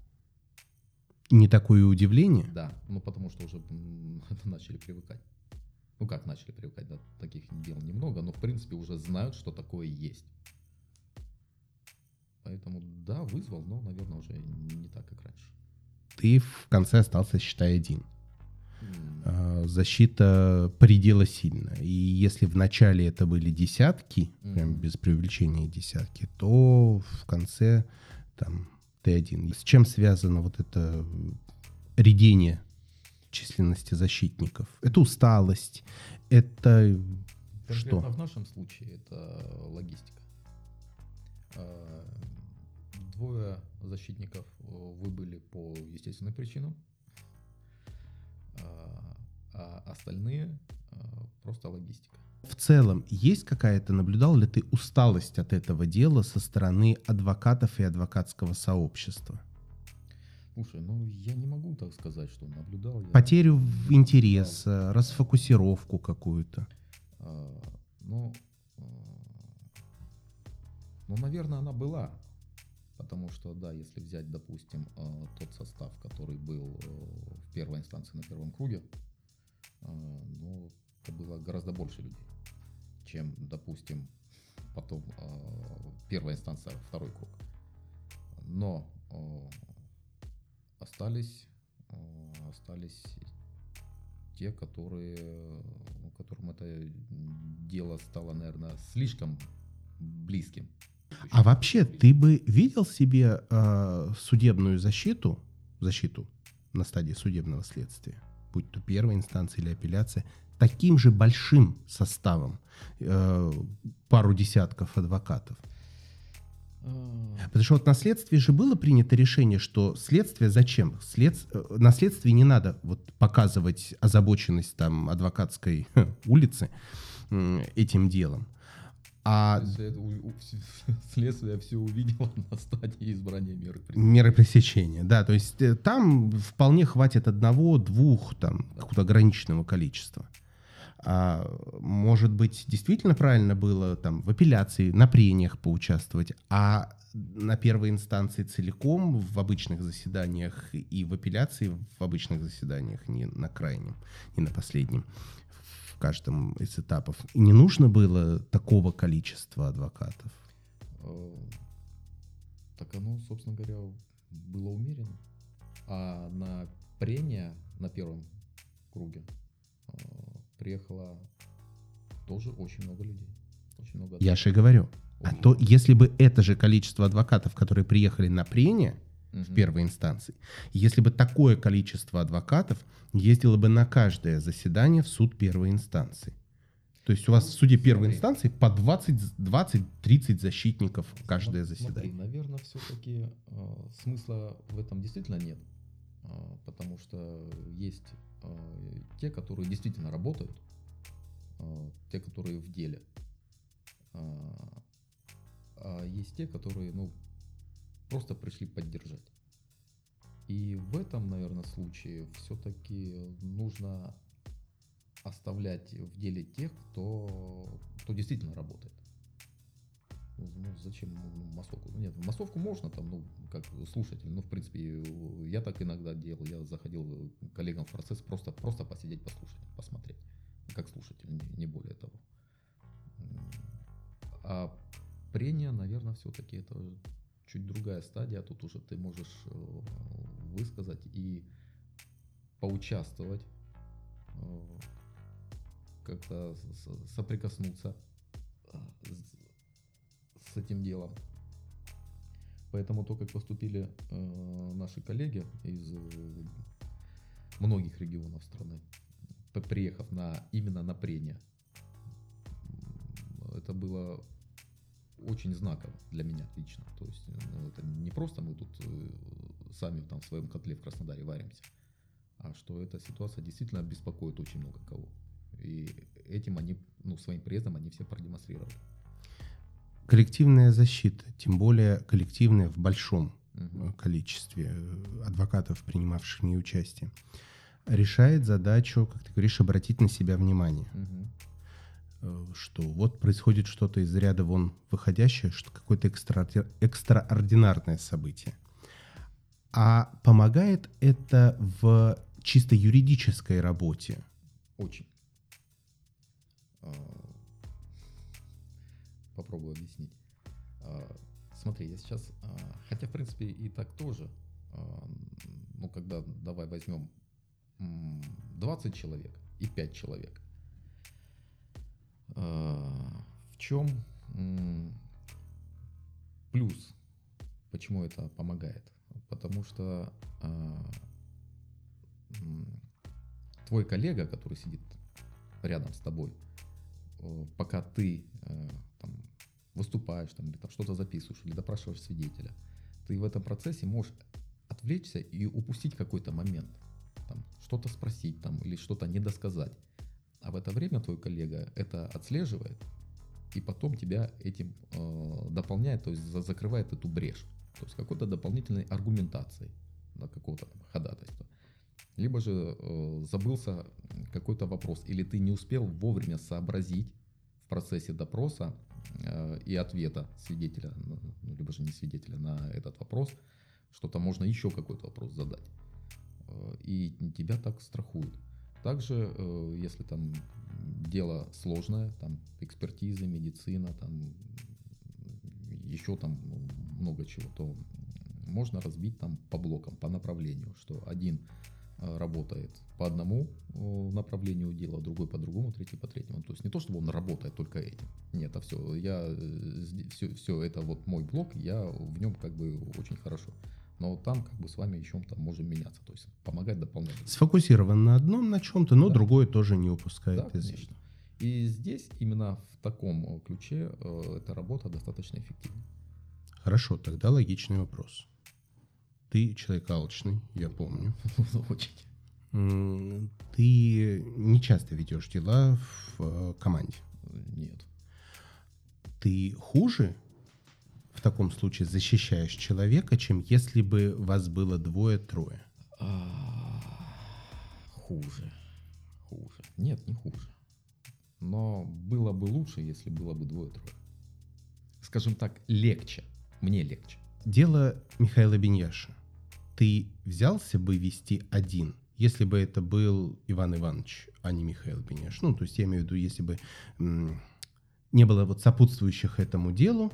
Не такое удивление? Да, ну потому что уже начали привыкать. Ну как начали привыкать, да, таких дел немного, но в принципе уже знают, что такое есть. Поэтому да, вызвал, но, наверное, уже не так, как раньше. Ты в конце остался, считай, один. Mm. Защита предела сильно. И если в начале это были десятки, mm. прям без привлечения десятки, то в конце там ты один. С чем связано вот это редение численности защитников? Это усталость, это Конкретно что? в нашем случае это логистика. Двое защитников выбыли по естественным причинам, а, а остальные а, просто логистика. В целом, есть какая-то, наблюдал ли ты усталость от этого дела со стороны адвокатов и адвокатского сообщества? Слушай, ну я не могу так сказать, что наблюдал. Я... Потерю интереса, да. расфокусировку какую-то. А, ну, ну, наверное, она была. Потому что, да, если взять, допустим, а, тот состав, который был э, в первой инстанции на первом круге, а, ну, это было гораздо больше людей чем, допустим, потом э, первая инстанция, второй круг. Но э, остались, э, остались те, которые, которым это дело стало, наверное, слишком близким. А вообще, ты бы видел себе э, судебную защиту, защиту на стадии судебного следствия, будь то первая инстанция или апелляция, таким же большим составом, э, пару десятков адвокатов? А. Потому что вот на следствии же было принято решение, что следствие зачем? След... Э, на следствии не надо вот показывать озабоченность там адвокатской улицы этим делом. А... Следствие все увидело на стадии избрания меры пресечения. Меры пресечения, да. То есть э, там вполне хватит одного, двух, там, какого-то ограниченного количества. А, может быть, действительно правильно было там в апелляции, на прениях поучаствовать, а на первой инстанции целиком в обычных заседаниях и в апелляции в обычных заседаниях, не на крайнем, не на последнем каждом из этапов. И не нужно было такого количества адвокатов? Э, так оно, собственно говоря, было умеренно. А на прения на первом круге э, приехало тоже очень много людей. Очень много Я же говорю. А то, если бы это же количество адвокатов, которые приехали на прения, угу. в первой инстанции. Если бы такое количество адвокатов ездило бы на каждое заседание в суд первой инстанции. То есть у вас в суде первой смотри. инстанции по 20-30 защитников каждое заседание. Смотри, наверное, все-таки э, смысла в этом действительно нет. Э, потому что есть э, те, которые действительно работают, э, те, которые в деле. Э, а есть те, которые, ну, просто пришли поддержать. И в этом, наверное, случае все-таки нужно оставлять в деле тех, кто, кто действительно работает. Ну, зачем ну, массовку? Нет, массовку можно там, ну, как слушатель, ну, в принципе, я так иногда делал, я заходил к коллегам в процесс просто, просто посидеть, послушать, посмотреть, как слушатель, не, не более того. А прения, наверное, все-таки это чуть другая стадия, тут уже ты можешь э, высказать и поучаствовать, э, как-то соприкоснуться э, с этим делом. Поэтому то, как поступили наши коллеги из многих регионов страны, приехав на, именно на прения, это было очень знаково для меня лично. То есть ну, это не просто мы тут э, сами там в своем котле в Краснодаре варимся, а что эта ситуация действительно беспокоит очень много кого. И этим они, ну, своим приездом они все продемонстрировали. Коллективная защита, тем более коллективная в большом угу. количестве э, адвокатов, принимавших в ней участие, решает задачу, как ты говоришь, обратить на себя внимание. Угу Э, что вот происходит что-то из ряда вон выходящее, что какое-то экстра, экстраординарное событие. А помогает это в чисто юридической работе? Очень. А, попробую объяснить. А, смотри, я сейчас, а, хотя в принципе и так тоже, ну когда давай возьмем 20 человек и 5 человек, в чем плюс? Почему это помогает? Потому что а, твой коллега, который сидит рядом с тобой, пока ты э, там, выступаешь там, или там что-то записываешь, или допрашиваешь свидетеля, ты в этом процессе можешь отвлечься и упустить какой-то момент, там, что-то спросить там, или что-то недосказать. В это время твой коллега это отслеживает и потом тебя этим э, дополняет, то есть закрывает эту брешь. То есть какой-то дополнительной аргументацией на какого-то ходатайства. Либо же э, забылся какой-то вопрос, или ты не успел вовремя сообразить в процессе допроса э, и ответа свидетеля, ну, либо же не свидетеля на этот вопрос, что-то можно еще какой-то вопрос задать. Э, и тебя так страхуют. Также, э, если там дело сложное, там экспертизы, медицина, там еще там много чего, то можно разбить там по блокам, по направлению, что один э, работает по одному э, направлению дела, другой по другому, третий по третьему. То есть не то, чтобы он работает только этим. Нет, а все, я, все, все это вот мой блок, я в нем как бы очень хорошо но там как бы с вами еще там можем меняться, то есть помогать дополнять. Сфокусирован на одном, на чем-то, но да. другое тоже не упускает да, из виду. И здесь именно в таком ключе э, эта работа достаточно эффективна. Хорошо, тогда логичный вопрос. Ты человек алчный, я помню. Очень. Ты не часто ведешь дела в э, команде. Нет. Ты хуже в таком случае защищаешь человека, чем если бы вас было двое-трое. А, Хуже. Хуже. Нет, не хуже. Но было бы лучше, если было бы двое-трое. Скажем так, легче. Мне легче. Дело Михаила Беньяша. Ты взялся бы вести один, если бы это был Иван Иванович, а не Михаил Беньяш. Ну, то есть я имею в виду, если бы не было вот сопутствующих этому делу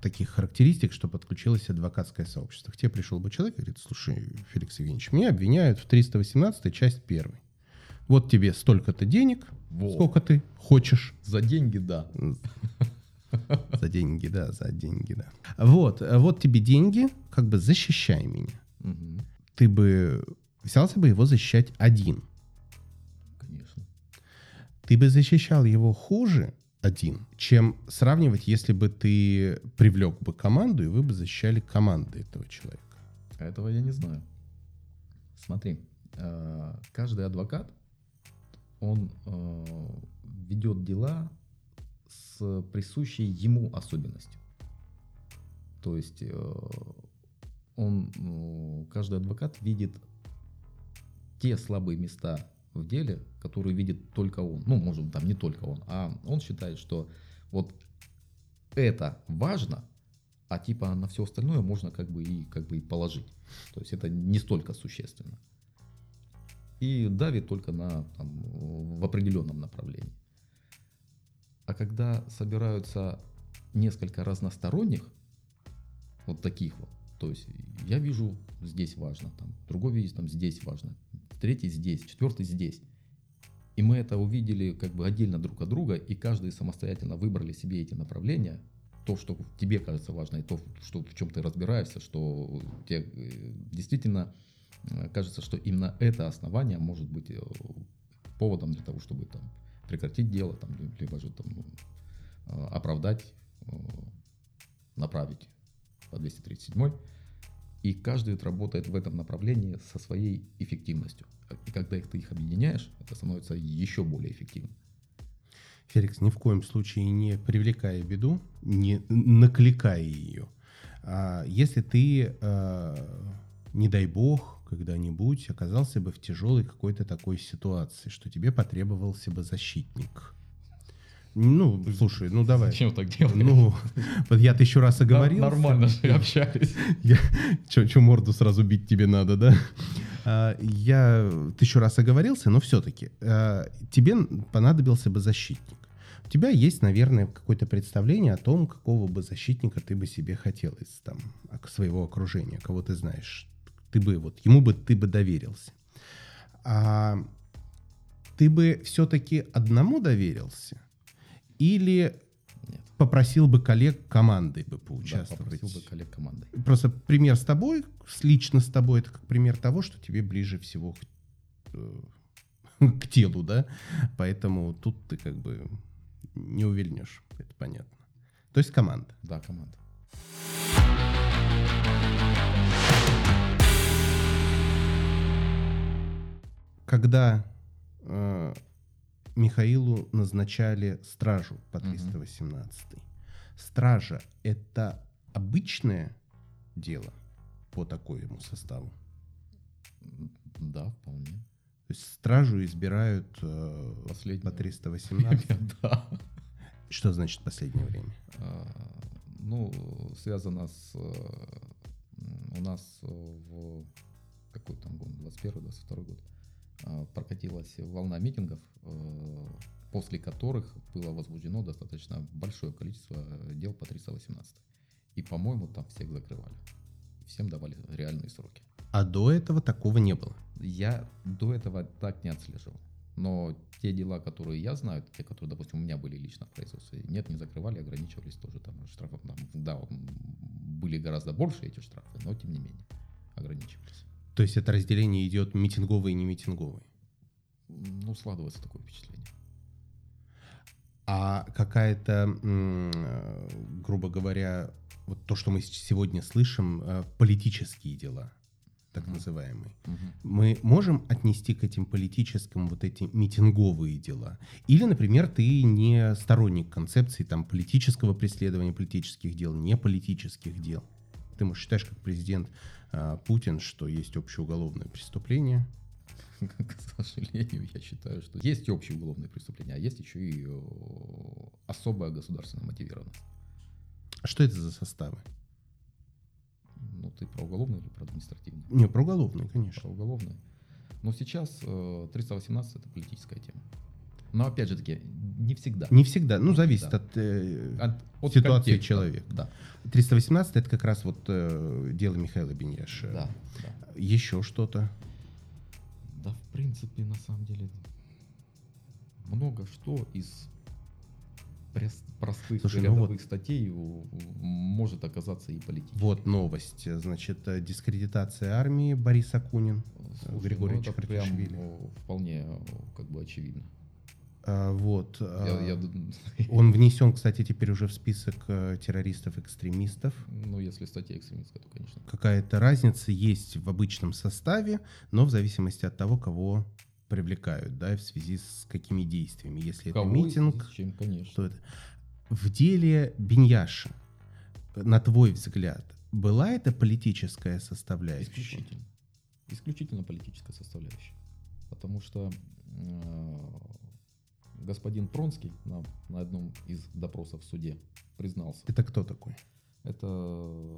таких характеристик, что подключилось адвокатское сообщество. К тебе пришел бы человек и говорит, слушай, Феликс Евгеньевич, меня обвиняют в 318 часть 1. Вот тебе столько-то денег, Во. сколько ты хочешь. За деньги, да. За деньги, да, за деньги, да. Вот, вот тебе деньги, как бы защищай меня. Мгм. Ты бы взялся бы его защищать один. Конечно. Ты бы защищал его хуже один, чем сравнивать, если бы ты привлек бы команду, и вы бы защищали команды этого человека. А этого я не знаю. Смотри, э, каждый адвокат, он э, ведет дела с присущей ему особенностью. То есть э, он, э, каждый адвокат видит те слабые места в деле, которые видит только он. Ну, может, там не только он, а он считает, что вот это важно, а типа на все остальное можно как бы и как бы и положить. То есть это не столько существенно. И давит только на там, в определенном направлении. А когда собираются несколько разносторонних, вот таких вот, то есть я вижу здесь важно, там, другой видит там здесь важно, третий здесь, четвертый здесь. И мы это увидели как бы отдельно друг от друга, и каждый самостоятельно выбрали себе эти направления, то, что тебе кажется важно, и то, что, в чем ты разбираешься, что тебе э, действительно э, кажется, что именно это основание может быть э, поводом для того, чтобы там, прекратить дело, там, ли- либо же там, оправдать, направить по 237. И каждый работает в этом направлении со своей эффективностью. И когда их, ты их объединяешь, это становится еще более эффективным. Феликс, ни в коем случае не привлекая беду, не накликая ее. А если ты, э, не дай бог, когда-нибудь оказался бы в тяжелой какой-то такой ситуации, что тебе потребовался бы защитник. Ну, слушай, ну давай. Зачем так делаешь? Ну, вот я тысячу раз оговорился. Нормально же общались. Я, чё, чё морду сразу бить тебе надо, да? А, Я тысячу раз оговорился, но все-таки тебе понадобился бы защитник. У тебя есть, наверное, какое-то представление о том, какого бы защитника ты бы себе хотел из там, своего окружения, кого ты знаешь. Ты бы вот, ему бы ты бы доверился. А ты бы все-таки одному доверился? Или Нет. попросил бы коллег командой бы Да, поучаствовать? попросил бы коллег команды. Просто пример с тобой, с- лично с тобой, это как пример того, что тебе ближе всего к, э, к телу, да? Поэтому тут ты как бы не увильнешь, это понятно. То есть команда. Да, команда. Когда э, Михаилу назначали стражу по Мгм. 318, стража — это обычное дело по такому составу? Да, вполне. То есть стражу избирают э, Последнее. по 318. Да. Что значит последнее время? А, Ну, связано с... э, У нас э, в... Какой там год? 21-22 год. А, Прокатилась волна митингов, э, после которых было возбуждено достаточно большое количество э, дел по 318. И, по-моему, там всех закрывали. Всем давали реальные сроки. А до этого такого не было. Я до этого так не отслеживал. Но те дела, которые я знаю, те, которые, допустим, у меня были лично в производстве, нет, не закрывали, ограничивались тоже там штрафом. Там, да, были гораздо больше эти штрафы, но тем не менее ограничивались. То есть это разделение идет митинговый и не митинговый. Ну, складывается такое впечатление. А какая-то, грубо говоря, вот то, что мы сегодня слышим, э, политические дела, так угу. называемые. Угу. Мы можем отнести к этим политическим вот эти митинговые дела? Или, например, ты не сторонник концепции там политического преследования политических дел, не политических дел? Ты, может, считаешь, как президент э, Путин, что есть общеуголовное преступление, к сожалению, я считаю, что есть общие уголовные преступления, а есть еще и э, особая государственная мотивированность. Что это за составы? Ну, ты про уголовные или про административные? Не, про уголовные, конечно. Про уголовные. Но сейчас 318 э, это политическая тема. Но опять же таки, не всегда. Не всегда. Ну, зависит да. от, э, от, от ситуации контекста. человека. Да. 318 это как раз вот э, дело Михаила Беньяша. Да, да. Еще что-то. Да, в принципе, на самом деле, много что из простых Слушай, рядовых ну вот, статей может оказаться и политическим. Вот новость. Значит, э, дискредитация армии Борис Акунин, Слушай, Григорьевич ну, это прям вполне как бы очевидно. А, вот. Я, а, я... Он внесен, кстати, теперь уже в список э, террористов-экстремистов. Ну, если статья экстремистская, то, конечно. Какая-то разница есть в обычном составе, но в зависимости от того, кого привлекают, да, в связи с какими действиями. Если кого это митинг, чем, конечно. то это... В деле Беньяша, на твой взгляд, была это политическая составляющая? Исключительно. Исключительно политическая составляющая. Потому что э, господин Пронский на, на одном из допросов в суде признался. Это кто такой? Это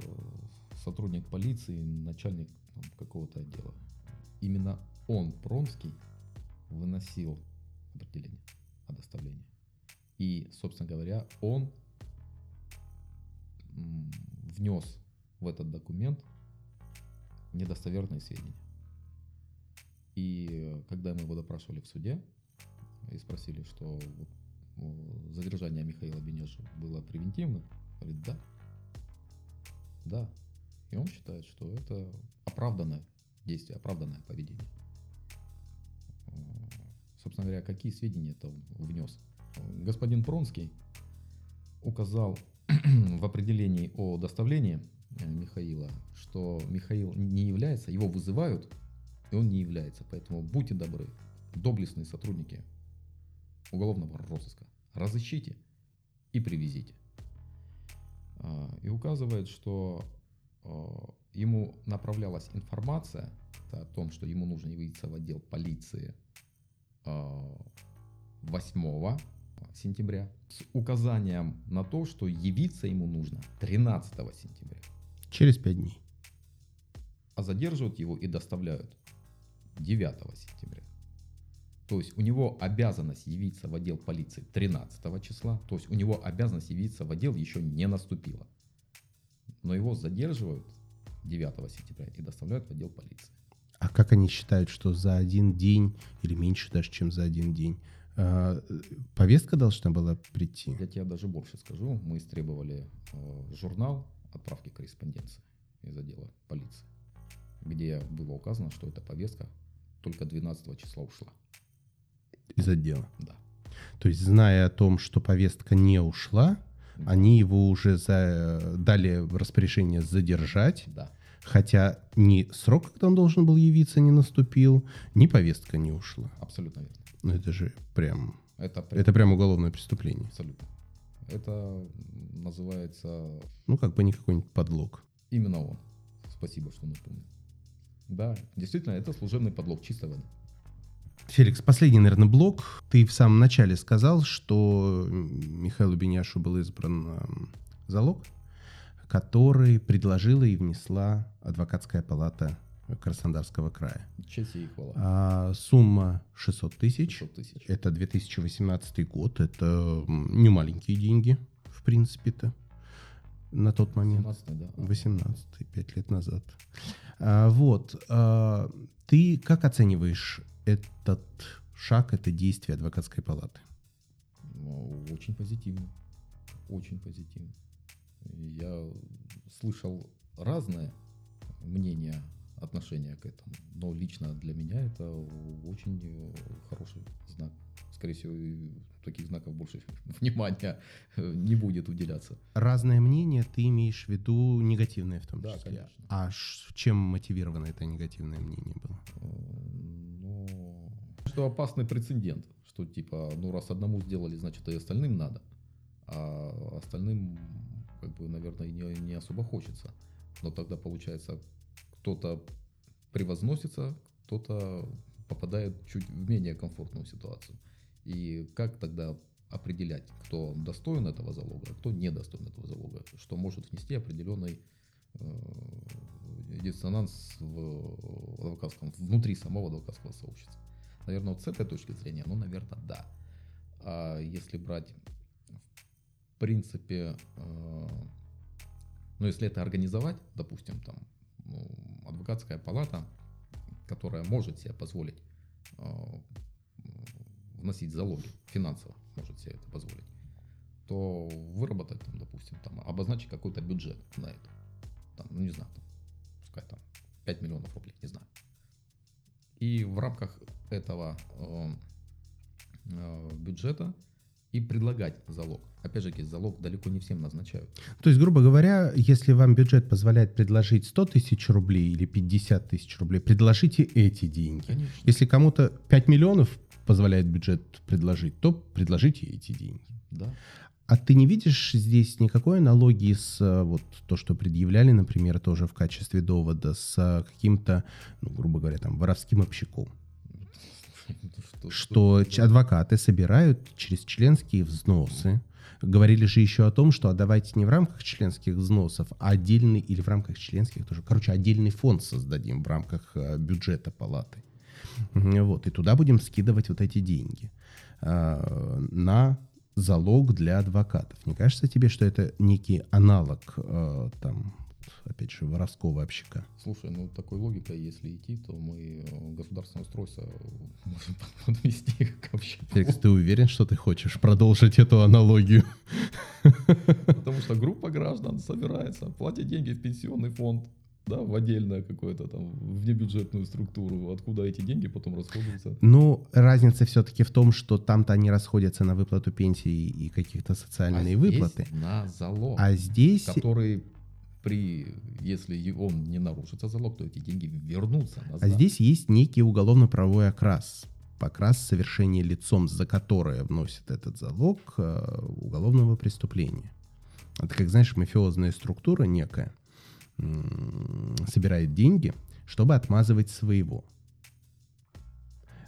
сотрудник полиции, начальник какого-то отдела. Именно он, Пронский, выносил определение о доставлении. И, собственно говоря, он внес в этот документ недостоверные сведения. И когда мы его допрашивали в суде, и спросили, что задержание Михаила Бенежа было превентивным, говорит, да. Да. И он считает, что это оправданное действие, оправданное поведение. Собственно говоря, какие сведения это он внес? Господин Пронский указал в определении о доставлении э, Михаила, что Михаил не является, его вызывают, и он не является. Поэтому будьте добры, доблестные сотрудники уголовного розыска. Разыщите и привезите. А, и указывает, что а, ему направлялась информация о том, что ему нужно явиться в отдел полиции 8 а, сентября с указанием на то, что явиться ему нужно 13 сентября. Через 5 дней. А задерживают его и доставляют 9 сентября. То есть у него обязанность явиться в отдел полиции 13 числа, то есть у него обязанность явиться в отдел еще не наступила. Но его задерживают 9 сентября и доставляют в отдел полиции. А как они считают, что за один день или меньше даже, чем за один день а, повестка должна была прийти? Я тебе даже больше скажу. Мы истребовали э, журнал отправки корреспонденции из отдела полиции, где было указано, что эта повестка только 12 числа ушла из отдела. Да. То есть, зная о том, что повестка не ушла, да. они его уже за, дали распоряжение задержать. Да. Хотя ни срок, когда он должен был явиться, не наступил, ни повестка не ушла. Абсолютно верно. Ну это же прям... Это, прям... это прям уголовное преступление. Абсолютно. Это называется... Ну, как бы не какой-нибудь подлог. Именно он. Спасибо, что напомнил. Да, действительно, это служебный подлог чистой воды. Феликс, последний, наверное, блок. Ты в самом начале сказал, что Михаилу Беняшу был избран эм, залог, который предложила и внесла адвокатская палата Краснодарского края. А, сумма 600 тысяч. 600 тысяч. Это 2018 год. Это не маленькие деньги, в принципе-то, на тот момент. 18 да. 18 5 лет назад. А, вот. А, ты как оцениваешь этот шаг, это действие адвокатской палаты? Ну, очень позитивно. Очень позитивно. Я слышал разное мнение, отношение к этому. Но лично для меня это очень хороший знак. скорее всего, таких знаков больше внимания не будет уделяться. Разное мнение ты имеешь в виду негативное в том Да, числе. конечно. А чем мотивировано это негативное мнение было? Что опасный прецедент, что типа, ну раз одному сделали, значит и остальным надо, а остальным, как бы, наверное, не, не особо хочется. Но тогда получается, кто-то превозносится, кто-то попадает чуть в менее комфортную ситуацию. И как тогда определять, кто достоин этого залога, а кто недостоин этого залога, что может внести определенный э, диссонанс в адвокатском, внутри самого адвокатского сообщества. Наверное, вот с этой точки зрения, ну, наверное, да. А если брать, в принципе, э, ну, если это организовать, допустим, там, ну, адвокатская палата, которая может себе позволить э, вносить залоги финансово, может себе это позволить, то выработать, там, допустим, там, обозначить какой-то бюджет на это. Там, ну, не знаю, там, пускай там 5 миллионов рублей, не знаю. И в рамках этого э, э, бюджета и предлагать залог. Опять же, залог далеко не всем назначают. То есть, грубо говоря, если вам бюджет позволяет предложить 100 тысяч рублей или 50 тысяч рублей, предложите эти деньги. Конечно. Если кому-то 5 миллионов позволяет бюджет предложить, то предложите эти деньги. Да. А ты не видишь здесь никакой аналогии с э, вот то, что предъявляли, например, тоже в качестве довода с э, каким-то, ну, грубо говоря, там, воровским общаком? Что адвокаты собирают через членские взносы. Говорили же еще о том, что а давайте не в рамках членских взносов, а отдельный, или в рамках членских тоже, короче, отдельный фонд создадим в рамках э, бюджета палаты. Вот, и туда будем скидывать вот эти деньги а, на залог для адвокатов. Не кажется тебе, что это некий аналог э, там, опять же, воровского общака? Слушай, ну такой логикой, если идти, то мы э, государственное устройство можем подвести к общему. Феликс, ты уверен, что ты хочешь продолжить эту аналогию? Потому что группа граждан собирается, платит деньги в пенсионный фонд, да, в отдельное какое-то там внебюджетную структуру, откуда эти деньги потом расходуются. Ну, разница все-таки в том, что там-то они расходятся на выплату пенсии и каких-то социальные А выплаты. на залог, А здесь... который при, если он не нарушится залог, то эти деньги вернутся назад. А здесь есть некий уголовно-правовой окрас. Окрас совершения лицом, за которое вносит этот залог э, уголовного преступления. Это, как знаешь, мафиозная структура некая собирает деньги, чтобы отмазывать своего.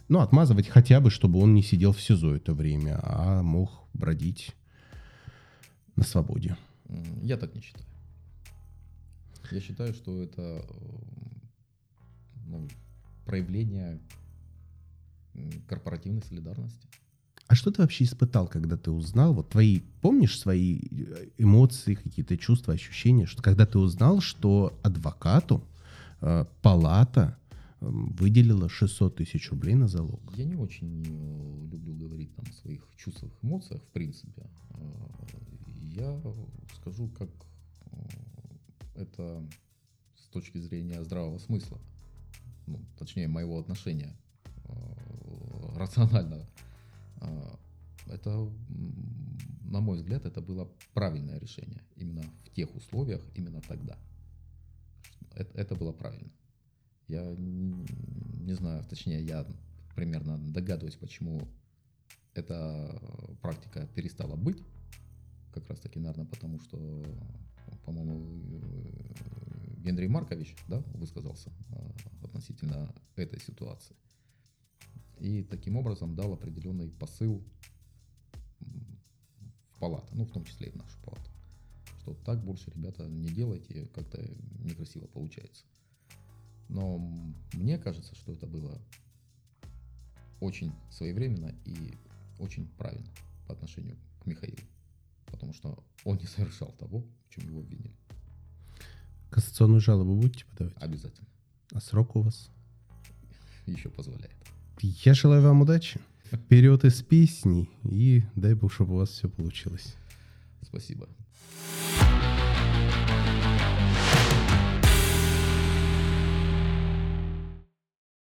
Ну, отмазывать хотя бы, чтобы он не сидел в СИЗО это время, а мог бродить на свободе. Я так не считаю. Я считаю, что это э, ну, проявление корпоративной солидарности. А что ты вообще испытал, когда ты узнал, вот твои, помнишь свои э, эмоции, какие-то чувства, ощущения, что когда ты узнал, что адвокату э, палата э, выделила 600 тысяч рублей на залог? Я не очень э, люблю говорить там, о своих чувствах, эмоциях, в принципе. Э, Я скажу, как это с точки зрения здравого смысла, ну, точнее, моего отношения рационально. Э, Это, на мой взгляд, это было правильное решение именно в тех условиях, именно тогда. Это, это было правильно. Я не знаю, точнее, я примерно догадываюсь, почему эта практика перестала быть. Как раз таки, наверное, потому что, по-моему, Генрий Маркович да, высказался э, относительно этой ситуации. И таким образом дал определенный посыл в палату, ну, в том числе и в нашу палату, что так больше, ребята, не делайте, как-то некрасиво получается. Но мне кажется, что это было очень своевременно и очень правильно по отношению к Михаилу. Потому что он не совершал того, в чем его обвинили. Кассационную жалобу будете подавать? Обязательно. А срок у вас? Еще позволяет. Я желаю вам удачи. Вперед из песней. И дай бог, чтобы у вас все получилось. Спасибо.